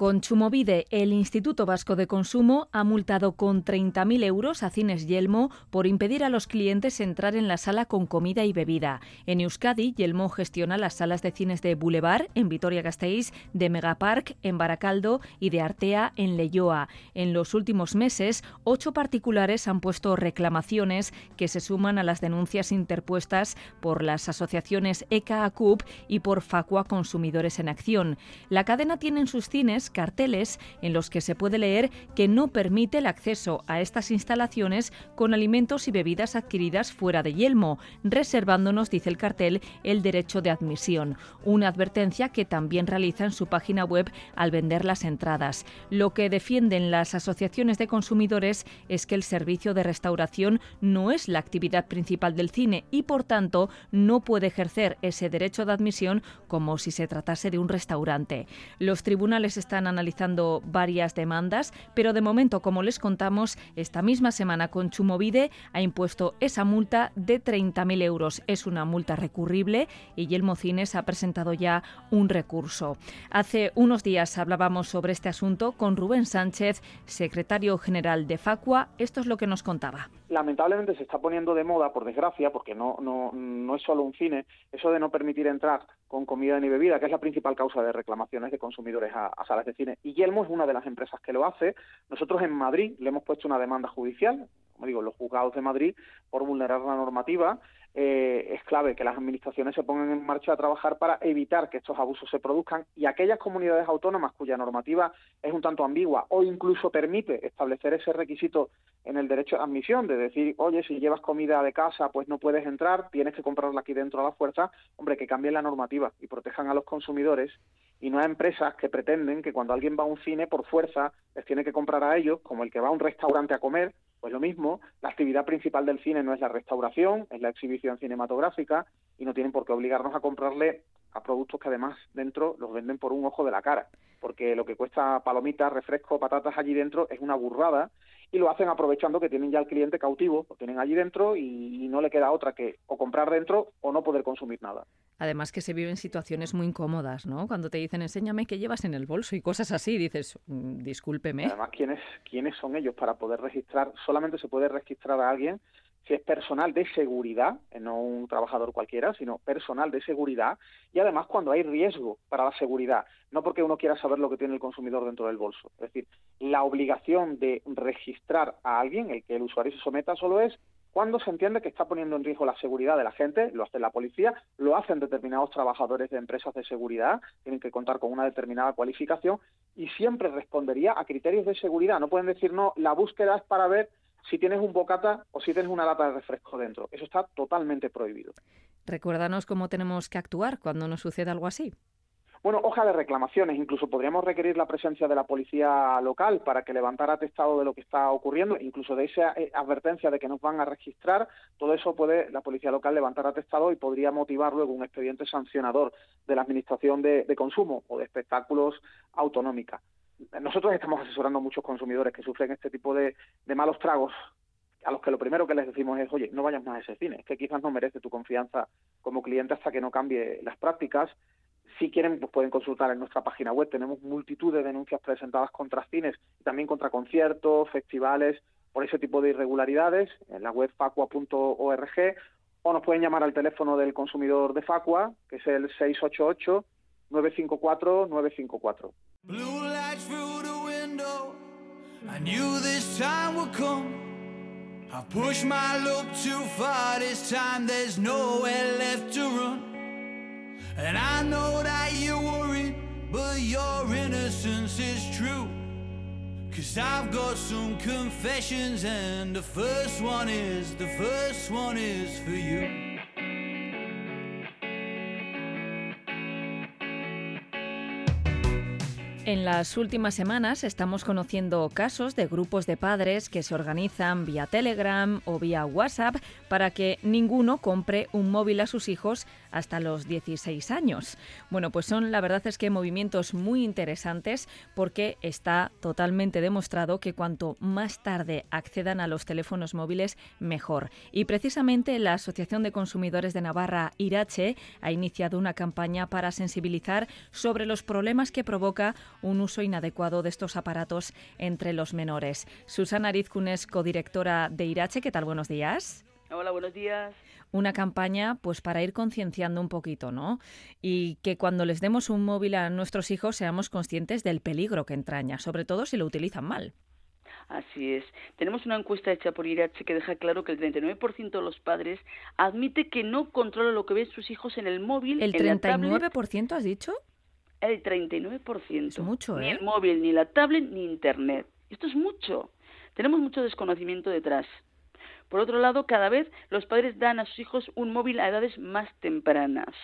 [SPEAKER 2] Chumovide, el Instituto Vasco de Consumo ha multado con 30.000 euros a Cines Yelmo por impedir a los clientes entrar en la sala con comida y bebida. En Euskadi, Yelmo gestiona las salas de cines de Boulevard en Vitoria-Gasteiz, de Megapark en Baracaldo y de Artea en Leyoa. En los últimos meses, ocho particulares han puesto reclamaciones que se suman a las denuncias interpuestas por las asociaciones ECA-ACUP y por Facua Consumidores en Acción. La cadena tiene en sus cines carteles en los que se puede leer que no permite el acceso a estas instalaciones con alimentos y bebidas adquiridas fuera de Yelmo, reservándonos, dice el cartel, el derecho de admisión. Una advertencia que también realiza en su página web al vender las entradas. Lo que defienden las asociaciones de consumidores es que el servicio de restauración no es la actividad principal del cine y, por tanto, no puede ejercer ese derecho de admisión como si se tratase de un restaurante. Los tribunales están analizando varias demandas, pero de momento, como les contamos, esta misma semana con Chumovide ha impuesto esa multa de 30.000 euros. Es una multa recurrible y Yelmo Cines ha presentado ya un recurso. Hace unos días hablábamos sobre este asunto con Rubén Sánchez, secretario general de Facua. Esto es lo que nos contaba.
[SPEAKER 6] Lamentablemente se está poniendo de moda, por desgracia, porque no, no, no es solo un cine, eso de no permitir entrar con comida ni bebida, que es la principal causa de reclamaciones de consumidores a, a, salas de cine. Y Yelmo es una de las empresas que lo hace. Nosotros en Madrid le hemos puesto una demanda judicial, como digo, los juzgados de Madrid, por vulnerar la normativa eh, es clave que las administraciones se pongan en marcha a trabajar para evitar que estos abusos se produzcan y aquellas comunidades autónomas cuya normativa es un tanto ambigua o incluso permite establecer ese requisito en el derecho de admisión, de decir, oye, si llevas comida de casa, pues no puedes entrar, tienes que comprarla aquí dentro a la fuerza, hombre, que cambien la normativa y protejan a los consumidores y no a empresas que pretenden que cuando alguien va a un cine por fuerza les tiene que comprar a ellos, como el que va a un restaurante a comer, pues lo mismo, la actividad principal del cine no es la restauración, es la exhibición cinematográfica y no tienen por qué obligarnos a comprarle a productos que además dentro los venden por un ojo de la cara, porque lo que cuesta palomitas, refresco, patatas allí dentro es una burrada y lo hacen aprovechando que tienen ya el cliente cautivo, lo tienen allí dentro y, no le queda otra que o comprar dentro o no poder consumir nada.
[SPEAKER 2] Además que se viven situaciones muy incómodas, ¿no? Cuando te dicen enséñame qué llevas en el bolso y cosas así, dices, mm, discúlpeme.
[SPEAKER 6] Además, ¿quiénes, ¿quiénes son ellos para poder registrar? Solamente se puede registrar a alguien si es personal de seguridad, eh, no un trabajador cualquiera, sino personal de seguridad, y además cuando hay riesgo para la seguridad, no porque uno quiera saber lo que tiene el consumidor dentro del bolso. Es decir, la obligación de registrar a alguien, el que el usuario se someta, solo es cuando se entiende que está poniendo en riesgo la seguridad de la gente, lo hace la policía, lo hacen determinados trabajadores de empresas de seguridad, tienen que contar con una determinada cualificación y siempre respondería a criterios de seguridad. No pueden decir, no, la búsqueda es para ver si tienes un bocata o si tienes una lata de refresco dentro. Eso está totalmente prohibido.
[SPEAKER 2] Recuérdanos cómo tenemos que actuar cuando nos sucede algo así.
[SPEAKER 6] Bueno, hoja de reclamaciones. Incluso podríamos requerir la presencia de la policía local para que levantara atestado de lo que está ocurriendo, incluso de esa eh, advertencia de que nos van a registrar. Todo eso puede la policía local levantar atestado y podría motivar luego un expediente sancionador de la Administración de, de Consumo o de Espectáculos Autonómica nosotros estamos asesorando a muchos consumidores que sufren este tipo de, malos tragos a los que lo primero que les decimos es, oye, no vayas más a ese cine, es que quizás no merece tu confianza como cliente hasta que no cambie las prácticas. Si quieren, pues pueden consultar en nuestra página web. Tenemos multitud de denuncias presentadas contra cines y también contra conciertos, festivales, por ese tipo de irregularidades en la web facua.org o nos pueden llamar al teléfono del consumidor de Facua, que es el 688 954 954. Blue lights through the window. I knew this time would come. I pushed my luck too far this time. There's nowhere left to run. And I know that you're worried, but your innocence is true. Cause I've got some confessions, and the first one is, the first one is for you. En las últimas semanas estamos conociendo casos de grupos de padres que se organizan vía Telegram o vía WhatsApp para que ninguno compre un móvil a sus hijos hasta los 16 años. Bueno, pues son la verdad es que movimientos muy interesantes porque está totalmente demostrado que cuanto más tarde accedan a los teléfonos móviles, mejor. Y precisamente la Asociación de Consumidores de Navarra, Irache, ha iniciado una campaña para sensibilizar sobre los problemas que provoca un uso inadecuado de estos aparatos entre los menores. Susana Arizcunes, codirectora de Irache, ¿qué tal? Buenos días.
[SPEAKER 7] Hola, buenos días.
[SPEAKER 2] Una campaña pues para ir concienciando un poquito, ¿no? Y que cuando les demos un móvil a nuestros hijos seamos conscientes del peligro que entraña, sobre todo si lo utilizan mal.
[SPEAKER 7] Así es. Tenemos una encuesta hecha por Irache que deja claro que el 39% de los padres admite que no controla lo que ven sus hijos en el móvil.
[SPEAKER 2] ¿El 39% has dicho?
[SPEAKER 7] El 39%.
[SPEAKER 2] Es mucho,
[SPEAKER 7] Ni
[SPEAKER 2] ¿eh?
[SPEAKER 7] el móvil, ni la tablet, ni internet. Esto es mucho. Tenemos mucho desconocimiento detrás. Por otro lado, cada vez los padres dan a sus hijos un móvil a edades más tempranas.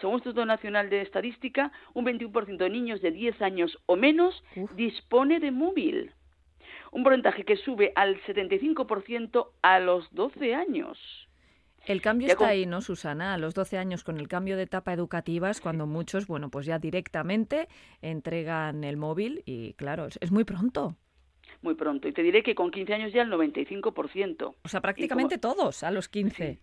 [SPEAKER 7] Según el Instituto Nacional de Estadística, un 21% de niños de 10 años o menos
[SPEAKER 2] Uf.
[SPEAKER 7] dispone de móvil. Un porcentaje que sube al 75% a los 12 años.
[SPEAKER 2] El cambio
[SPEAKER 7] Ya
[SPEAKER 2] está
[SPEAKER 7] con-
[SPEAKER 2] ahí, ¿no, Susana? A los 12 años con el cambio de etapa educativa es cuando muchos, bueno, pues ya directamente entregan el móvil y claro, es, es muy pronto.
[SPEAKER 7] Muy pronto. Y te diré que con 15 años ya el 95%.
[SPEAKER 2] O sea, prácticamente todos a los 15.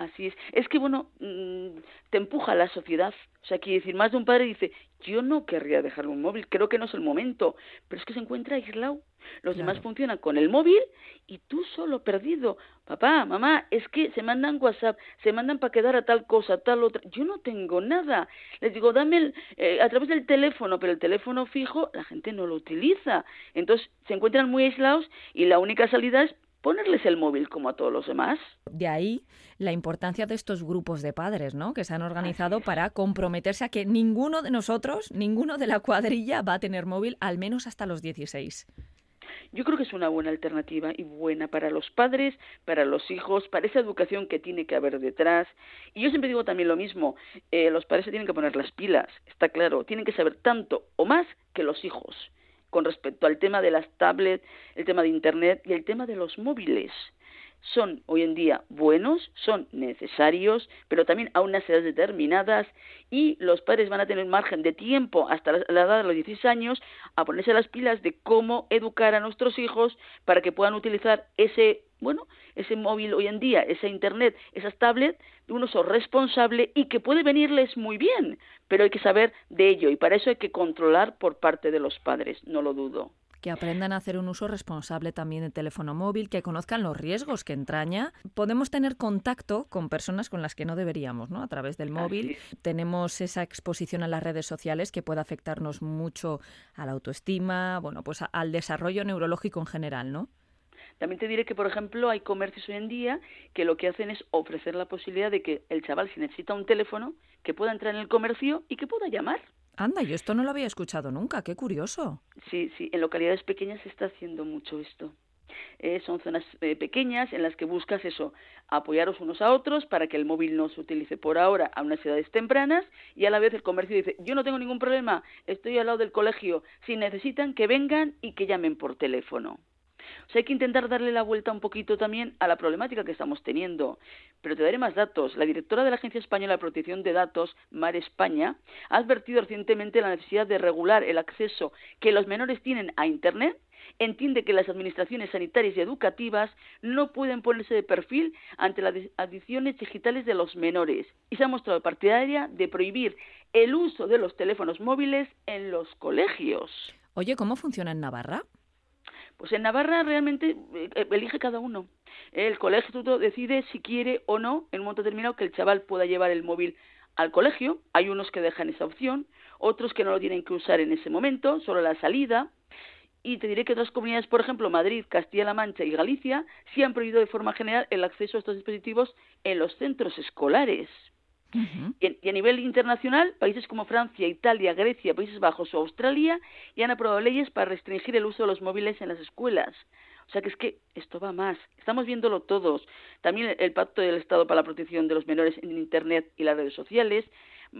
[SPEAKER 7] Así es. Es que, bueno, mm, te empuja la sociedad. O sea, quiere decir, más de un padre dice, yo no querría dejar un móvil, creo que no es el momento, pero es que se encuentra aislado. Los demás funcionan con el móvil y tú solo perdido. Papá, mamá, es que se mandan WhatsApp, se mandan para quedar a tal cosa, tal otra. Yo no tengo nada. Les digo, dame el, eh, a través del teléfono, pero el teléfono fijo la gente no lo utiliza. Entonces se encuentran muy aislados y la única salida es ponerles el móvil como a todos los demás.
[SPEAKER 2] De ahí la importancia de estos grupos de padres, ¿no? Que se han organizado para comprometerse a que ninguno de nosotros, ninguno de la cuadrilla va a tener móvil al menos hasta los 16.
[SPEAKER 7] Yo creo que es una buena alternativa y buena para los padres, para los hijos, para esa educación que tiene que haber detrás. Y yo siempre digo también lo mismo, eh, los padres se tienen que poner las pilas, está claro, tienen que saber tanto o más que los hijos con respecto al tema de las tablets, el tema de Internet y el tema de los móviles. Son hoy en día buenos, son necesarios, pero también a unas edades determinadas y los padres van a tener margen de tiempo hasta la edad de los 16 años a ponerse las pilas de cómo educar a nuestros hijos para que puedan utilizar ese, bueno, ese móvil hoy en día, esa internet, esas tablets de un uso responsable y que puede venirles muy bien, pero hay que saber de ello y para eso hay que controlar por parte de los padres, no lo dudo.
[SPEAKER 2] Que aprendan a hacer un uso responsable también del teléfono móvil, que conozcan los riesgos que entraña. Podemos tener contacto con personas con las que no deberíamos, ¿no? A través del móvil. Tenemos esa exposición a las redes sociales que puede afectarnos mucho a la autoestima, bueno, pues a- al desarrollo neurológico en general, ¿no?
[SPEAKER 7] También te diré que, por ejemplo, hay comercios hoy en día que lo que hacen es ofrecer la posibilidad de que el chaval, si necesita un teléfono, que pueda entrar en el comercio y que pueda llamar.
[SPEAKER 2] Anda, yo esto no lo había escuchado nunca, qué curioso.
[SPEAKER 7] Sí, sí, en localidades pequeñas se está haciendo mucho esto. Eh, son zonas eh, pequeñas en las que buscas eso, apoyaros unos a otros para que el móvil no se utilice por ahora a unas edades tempranas y a la vez el comercio dice, yo no tengo ningún problema, estoy al lado del colegio, si necesitan que vengan y que llamen por teléfono. O sea, hay que intentar darle la vuelta un poquito también a la problemática que estamos teniendo. Pero te daré más datos. La directora de la Agencia Española de Protección de Datos, Mar España, ha advertido recientemente la necesidad de regular el acceso que los menores tienen a Internet. Entiende que las administraciones sanitarias y educativas no pueden ponerse de perfil ante las adicciones digitales de los menores y se ha mostrado partidaria de prohibir el uso de los teléfonos móviles en los colegios.
[SPEAKER 2] Oye, ¿cómo funciona en Navarra?
[SPEAKER 7] Pues en Navarra realmente eh, elige cada uno. El colegio decide si quiere o no, en un momento determinado, que el chaval pueda llevar el móvil al colegio. Hay unos que dejan esa opción, otros que no lo tienen que usar en ese momento, solo la salida. Y te diré que otras comunidades, por ejemplo, Madrid, Castilla-La Mancha y Galicia, sí han prohibido de forma general el acceso a estos dispositivos en los centros escolares.
[SPEAKER 2] Uh -huh.
[SPEAKER 7] y, y, a nivel internacional, países como Francia, Italia, Grecia, Países Bajos o Australia ya han aprobado leyes para restringir el uso de los móviles en las escuelas. O sea que es que esto va más. Estamos viéndolo todos. También el, el Pacto del Estado para la Protección de los Menores en Internet y las redes sociales.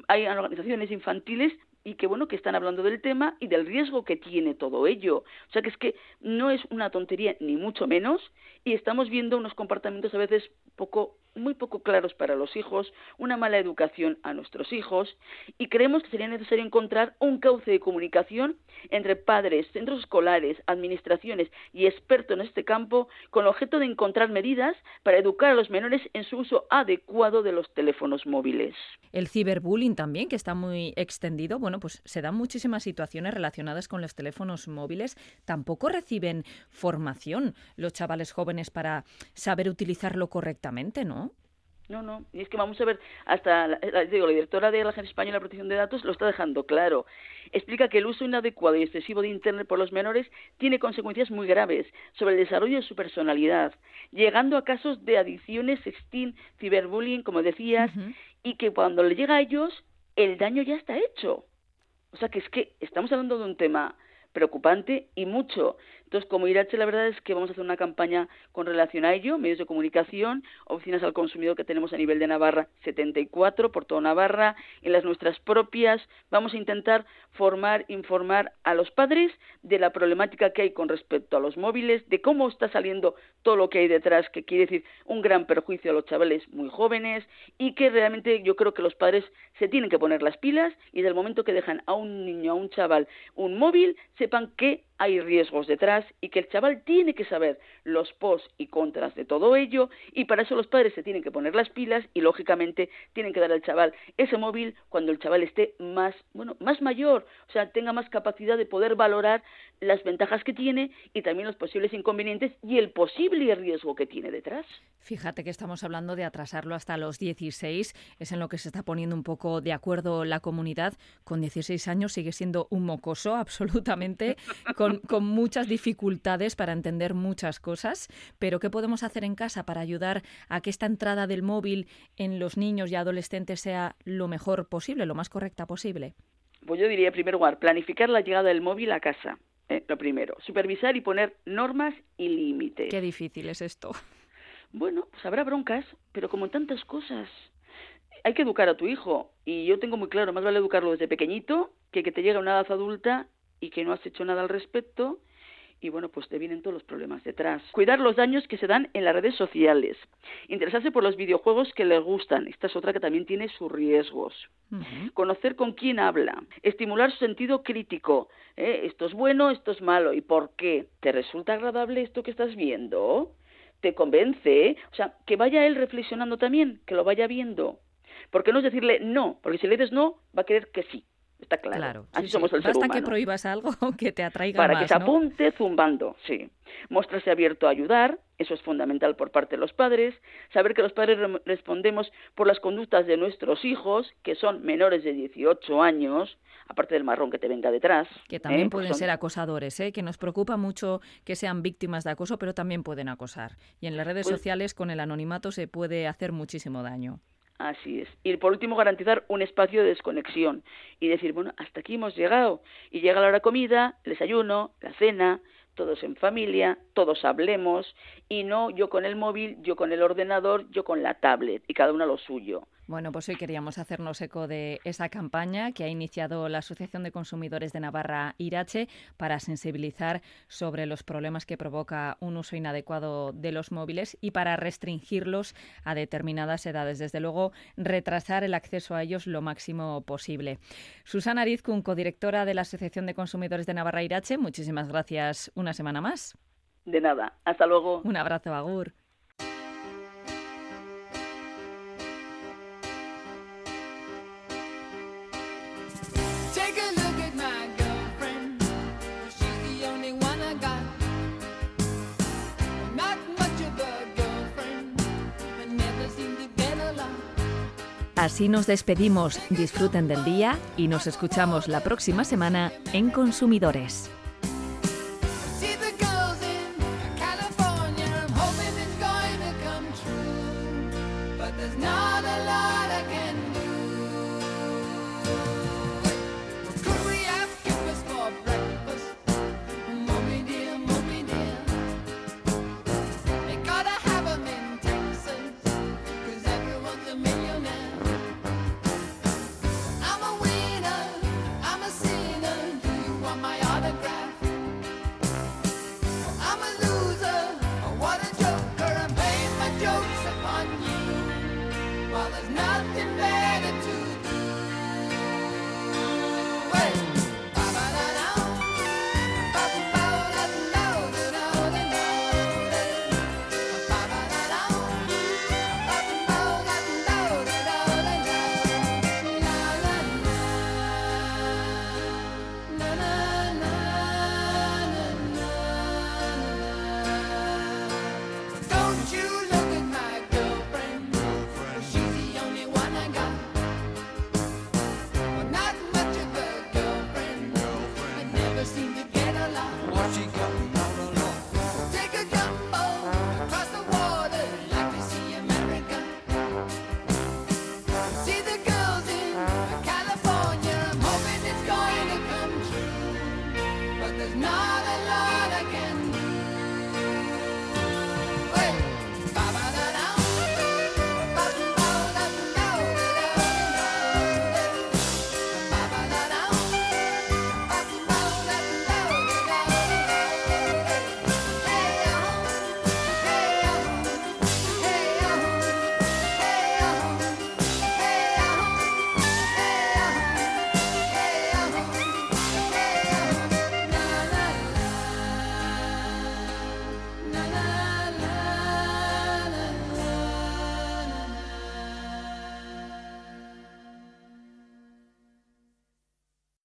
[SPEAKER 7] Hay organizaciones infantiles y que bueno que están hablando del tema y del riesgo que tiene todo ello. O sea que es que no es una tontería ni mucho menos y estamos viendo unos comportamientos a veces poco muy poco claros para los hijos, una mala educación a nuestros hijos y creemos que sería necesario encontrar un cauce de comunicación entre padres, centros escolares, administraciones y expertos en este campo con el objeto de encontrar medidas para educar a los menores en su uso adecuado de los teléfonos móviles.
[SPEAKER 2] El ciberbullying también, que está muy extendido, bueno, pues se dan muchísimas situaciones relacionadas con los teléfonos móviles. Tampoco reciben formación los chavales jóvenes para saber utilizarlo correctamente, ¿no?
[SPEAKER 7] No, no, y es que vamos a ver, hasta la, la, digo, la directora de la Agencia Española de Protección de Datos lo está dejando claro. Explica que el uso inadecuado y excesivo de Internet por los menores tiene consecuencias muy graves sobre el desarrollo de su personalidad, llegando a casos de adicciones, sexting, ciberbullying, como decías, uh -huh. y que cuando le llega a ellos, el daño ya está hecho. O sea que es que estamos hablando de un tema preocupante y mucho. Entonces, como Irache, la verdad es que vamos a hacer una campaña con relación a ello, medios de comunicación, oficinas al consumidor que tenemos a nivel de Navarra 74 por toda Navarra, en las nuestras propias. Vamos a intentar formar, informar a los padres de la problemática que hay con respecto a los móviles, de cómo está saliendo todo lo que hay detrás, que quiere decir un gran perjuicio a los chavales muy jóvenes y que realmente yo creo que los padres se tienen que poner las pilas y del momento que dejan a un niño, a un chaval, un móvil, sepan que hay riesgos detrás y que el chaval tiene que saber los pos y contras de todo ello y para eso los padres se tienen que poner las pilas y lógicamente tienen que dar al chaval ese móvil cuando el chaval esté más, bueno, más mayor, o sea, tenga más capacidad de poder valorar las ventajas que tiene y también los posibles inconvenientes y el posible riesgo que tiene detrás.
[SPEAKER 2] Fíjate que estamos hablando de atrasarlo hasta los 16, es en lo que se está poniendo un poco de acuerdo la comunidad. Con 16 años sigue siendo un mocoso *laughs* absolutamente, con, con muchas dificultades para entender muchas cosas, pero ¿qué podemos hacer en casa para ayudar a que esta entrada del móvil en los niños y adolescentes sea lo mejor posible, lo más correcta posible?
[SPEAKER 7] Pues yo diría, en primer lugar, planificar la llegada del móvil a casa. ¿eh? lo primero, supervisar y poner normas y límites.
[SPEAKER 2] Qué difícil es esto.
[SPEAKER 7] Bueno, pues habrá broncas, pero como en tantas cosas, hay que educar a tu hijo. Y yo tengo muy claro, más vale educarlo desde pequeñito que que te llegue a una edad adulta y que no has hecho nada al respecto y bueno, pues te vienen todos los problemas detrás. Cuidar los daños que se dan en las redes sociales. Interesarse por los videojuegos que les gustan. Esta es otra que también tiene sus riesgos. Conocer con quién habla. Estimular su sentido crítico. ¿eh? Esto es bueno, esto es malo. ¿Y por qué? ¿Te resulta agradable esto que estás viendo? ¿Te convence? O sea, que vaya él reflexionando también, que lo vaya viendo. Porque no es decirle no, porque si le dices no, va a querer que sí. Está claro. Así somos el
[SPEAKER 2] Basta
[SPEAKER 7] ser humano.
[SPEAKER 2] que prohíbas algo *laughs* que te atraiga
[SPEAKER 7] Para
[SPEAKER 2] más,
[SPEAKER 7] que se
[SPEAKER 2] ¿no?
[SPEAKER 7] apunte zumbando, sí. Mostrarse abierto a ayudar, eso es fundamental por parte de los padres. Saber que los padres re- respondemos por las conductas de nuestros hijos, que son menores de 18 años, aparte del marrón que te venga detrás.
[SPEAKER 2] Que también
[SPEAKER 7] ¿eh?
[SPEAKER 2] pueden
[SPEAKER 7] Pues son-
[SPEAKER 2] ser acosadores, ¿eh? que nos preocupa mucho que sean víctimas de acoso, pero también pueden acosar. Y en las redes
[SPEAKER 7] Pues-
[SPEAKER 2] sociales, con el anonimato, se puede hacer muchísimo daño.
[SPEAKER 7] Así es. Y por último, garantizar un espacio de desconexión y decir, bueno, hasta aquí hemos llegado. Y llega la hora de comida, el desayuno, la cena, todos en familia, todos hablemos y no yo con el móvil, yo con el ordenador, yo con la tablet y cada uno lo suyo.
[SPEAKER 2] Bueno, pues hoy queríamos hacernos eco de esa campaña que ha iniciado la Asociación de Consumidores de Navarra, Irache, para sensibilizar sobre los problemas que provoca un uso inadecuado de los móviles y para restringirlos a determinadas edades. Desde luego, retrasar el acceso a ellos lo máximo posible. Susana Arizcun, codirectora de la Asociación de Consumidores de Navarra, Irache, muchísimas gracias una semana más.
[SPEAKER 7] De nada. Hasta luego.
[SPEAKER 2] Un abrazo, Agur. Así nos despedimos. Disfruten del día y nos escuchamos la próxima semana en Consumidores.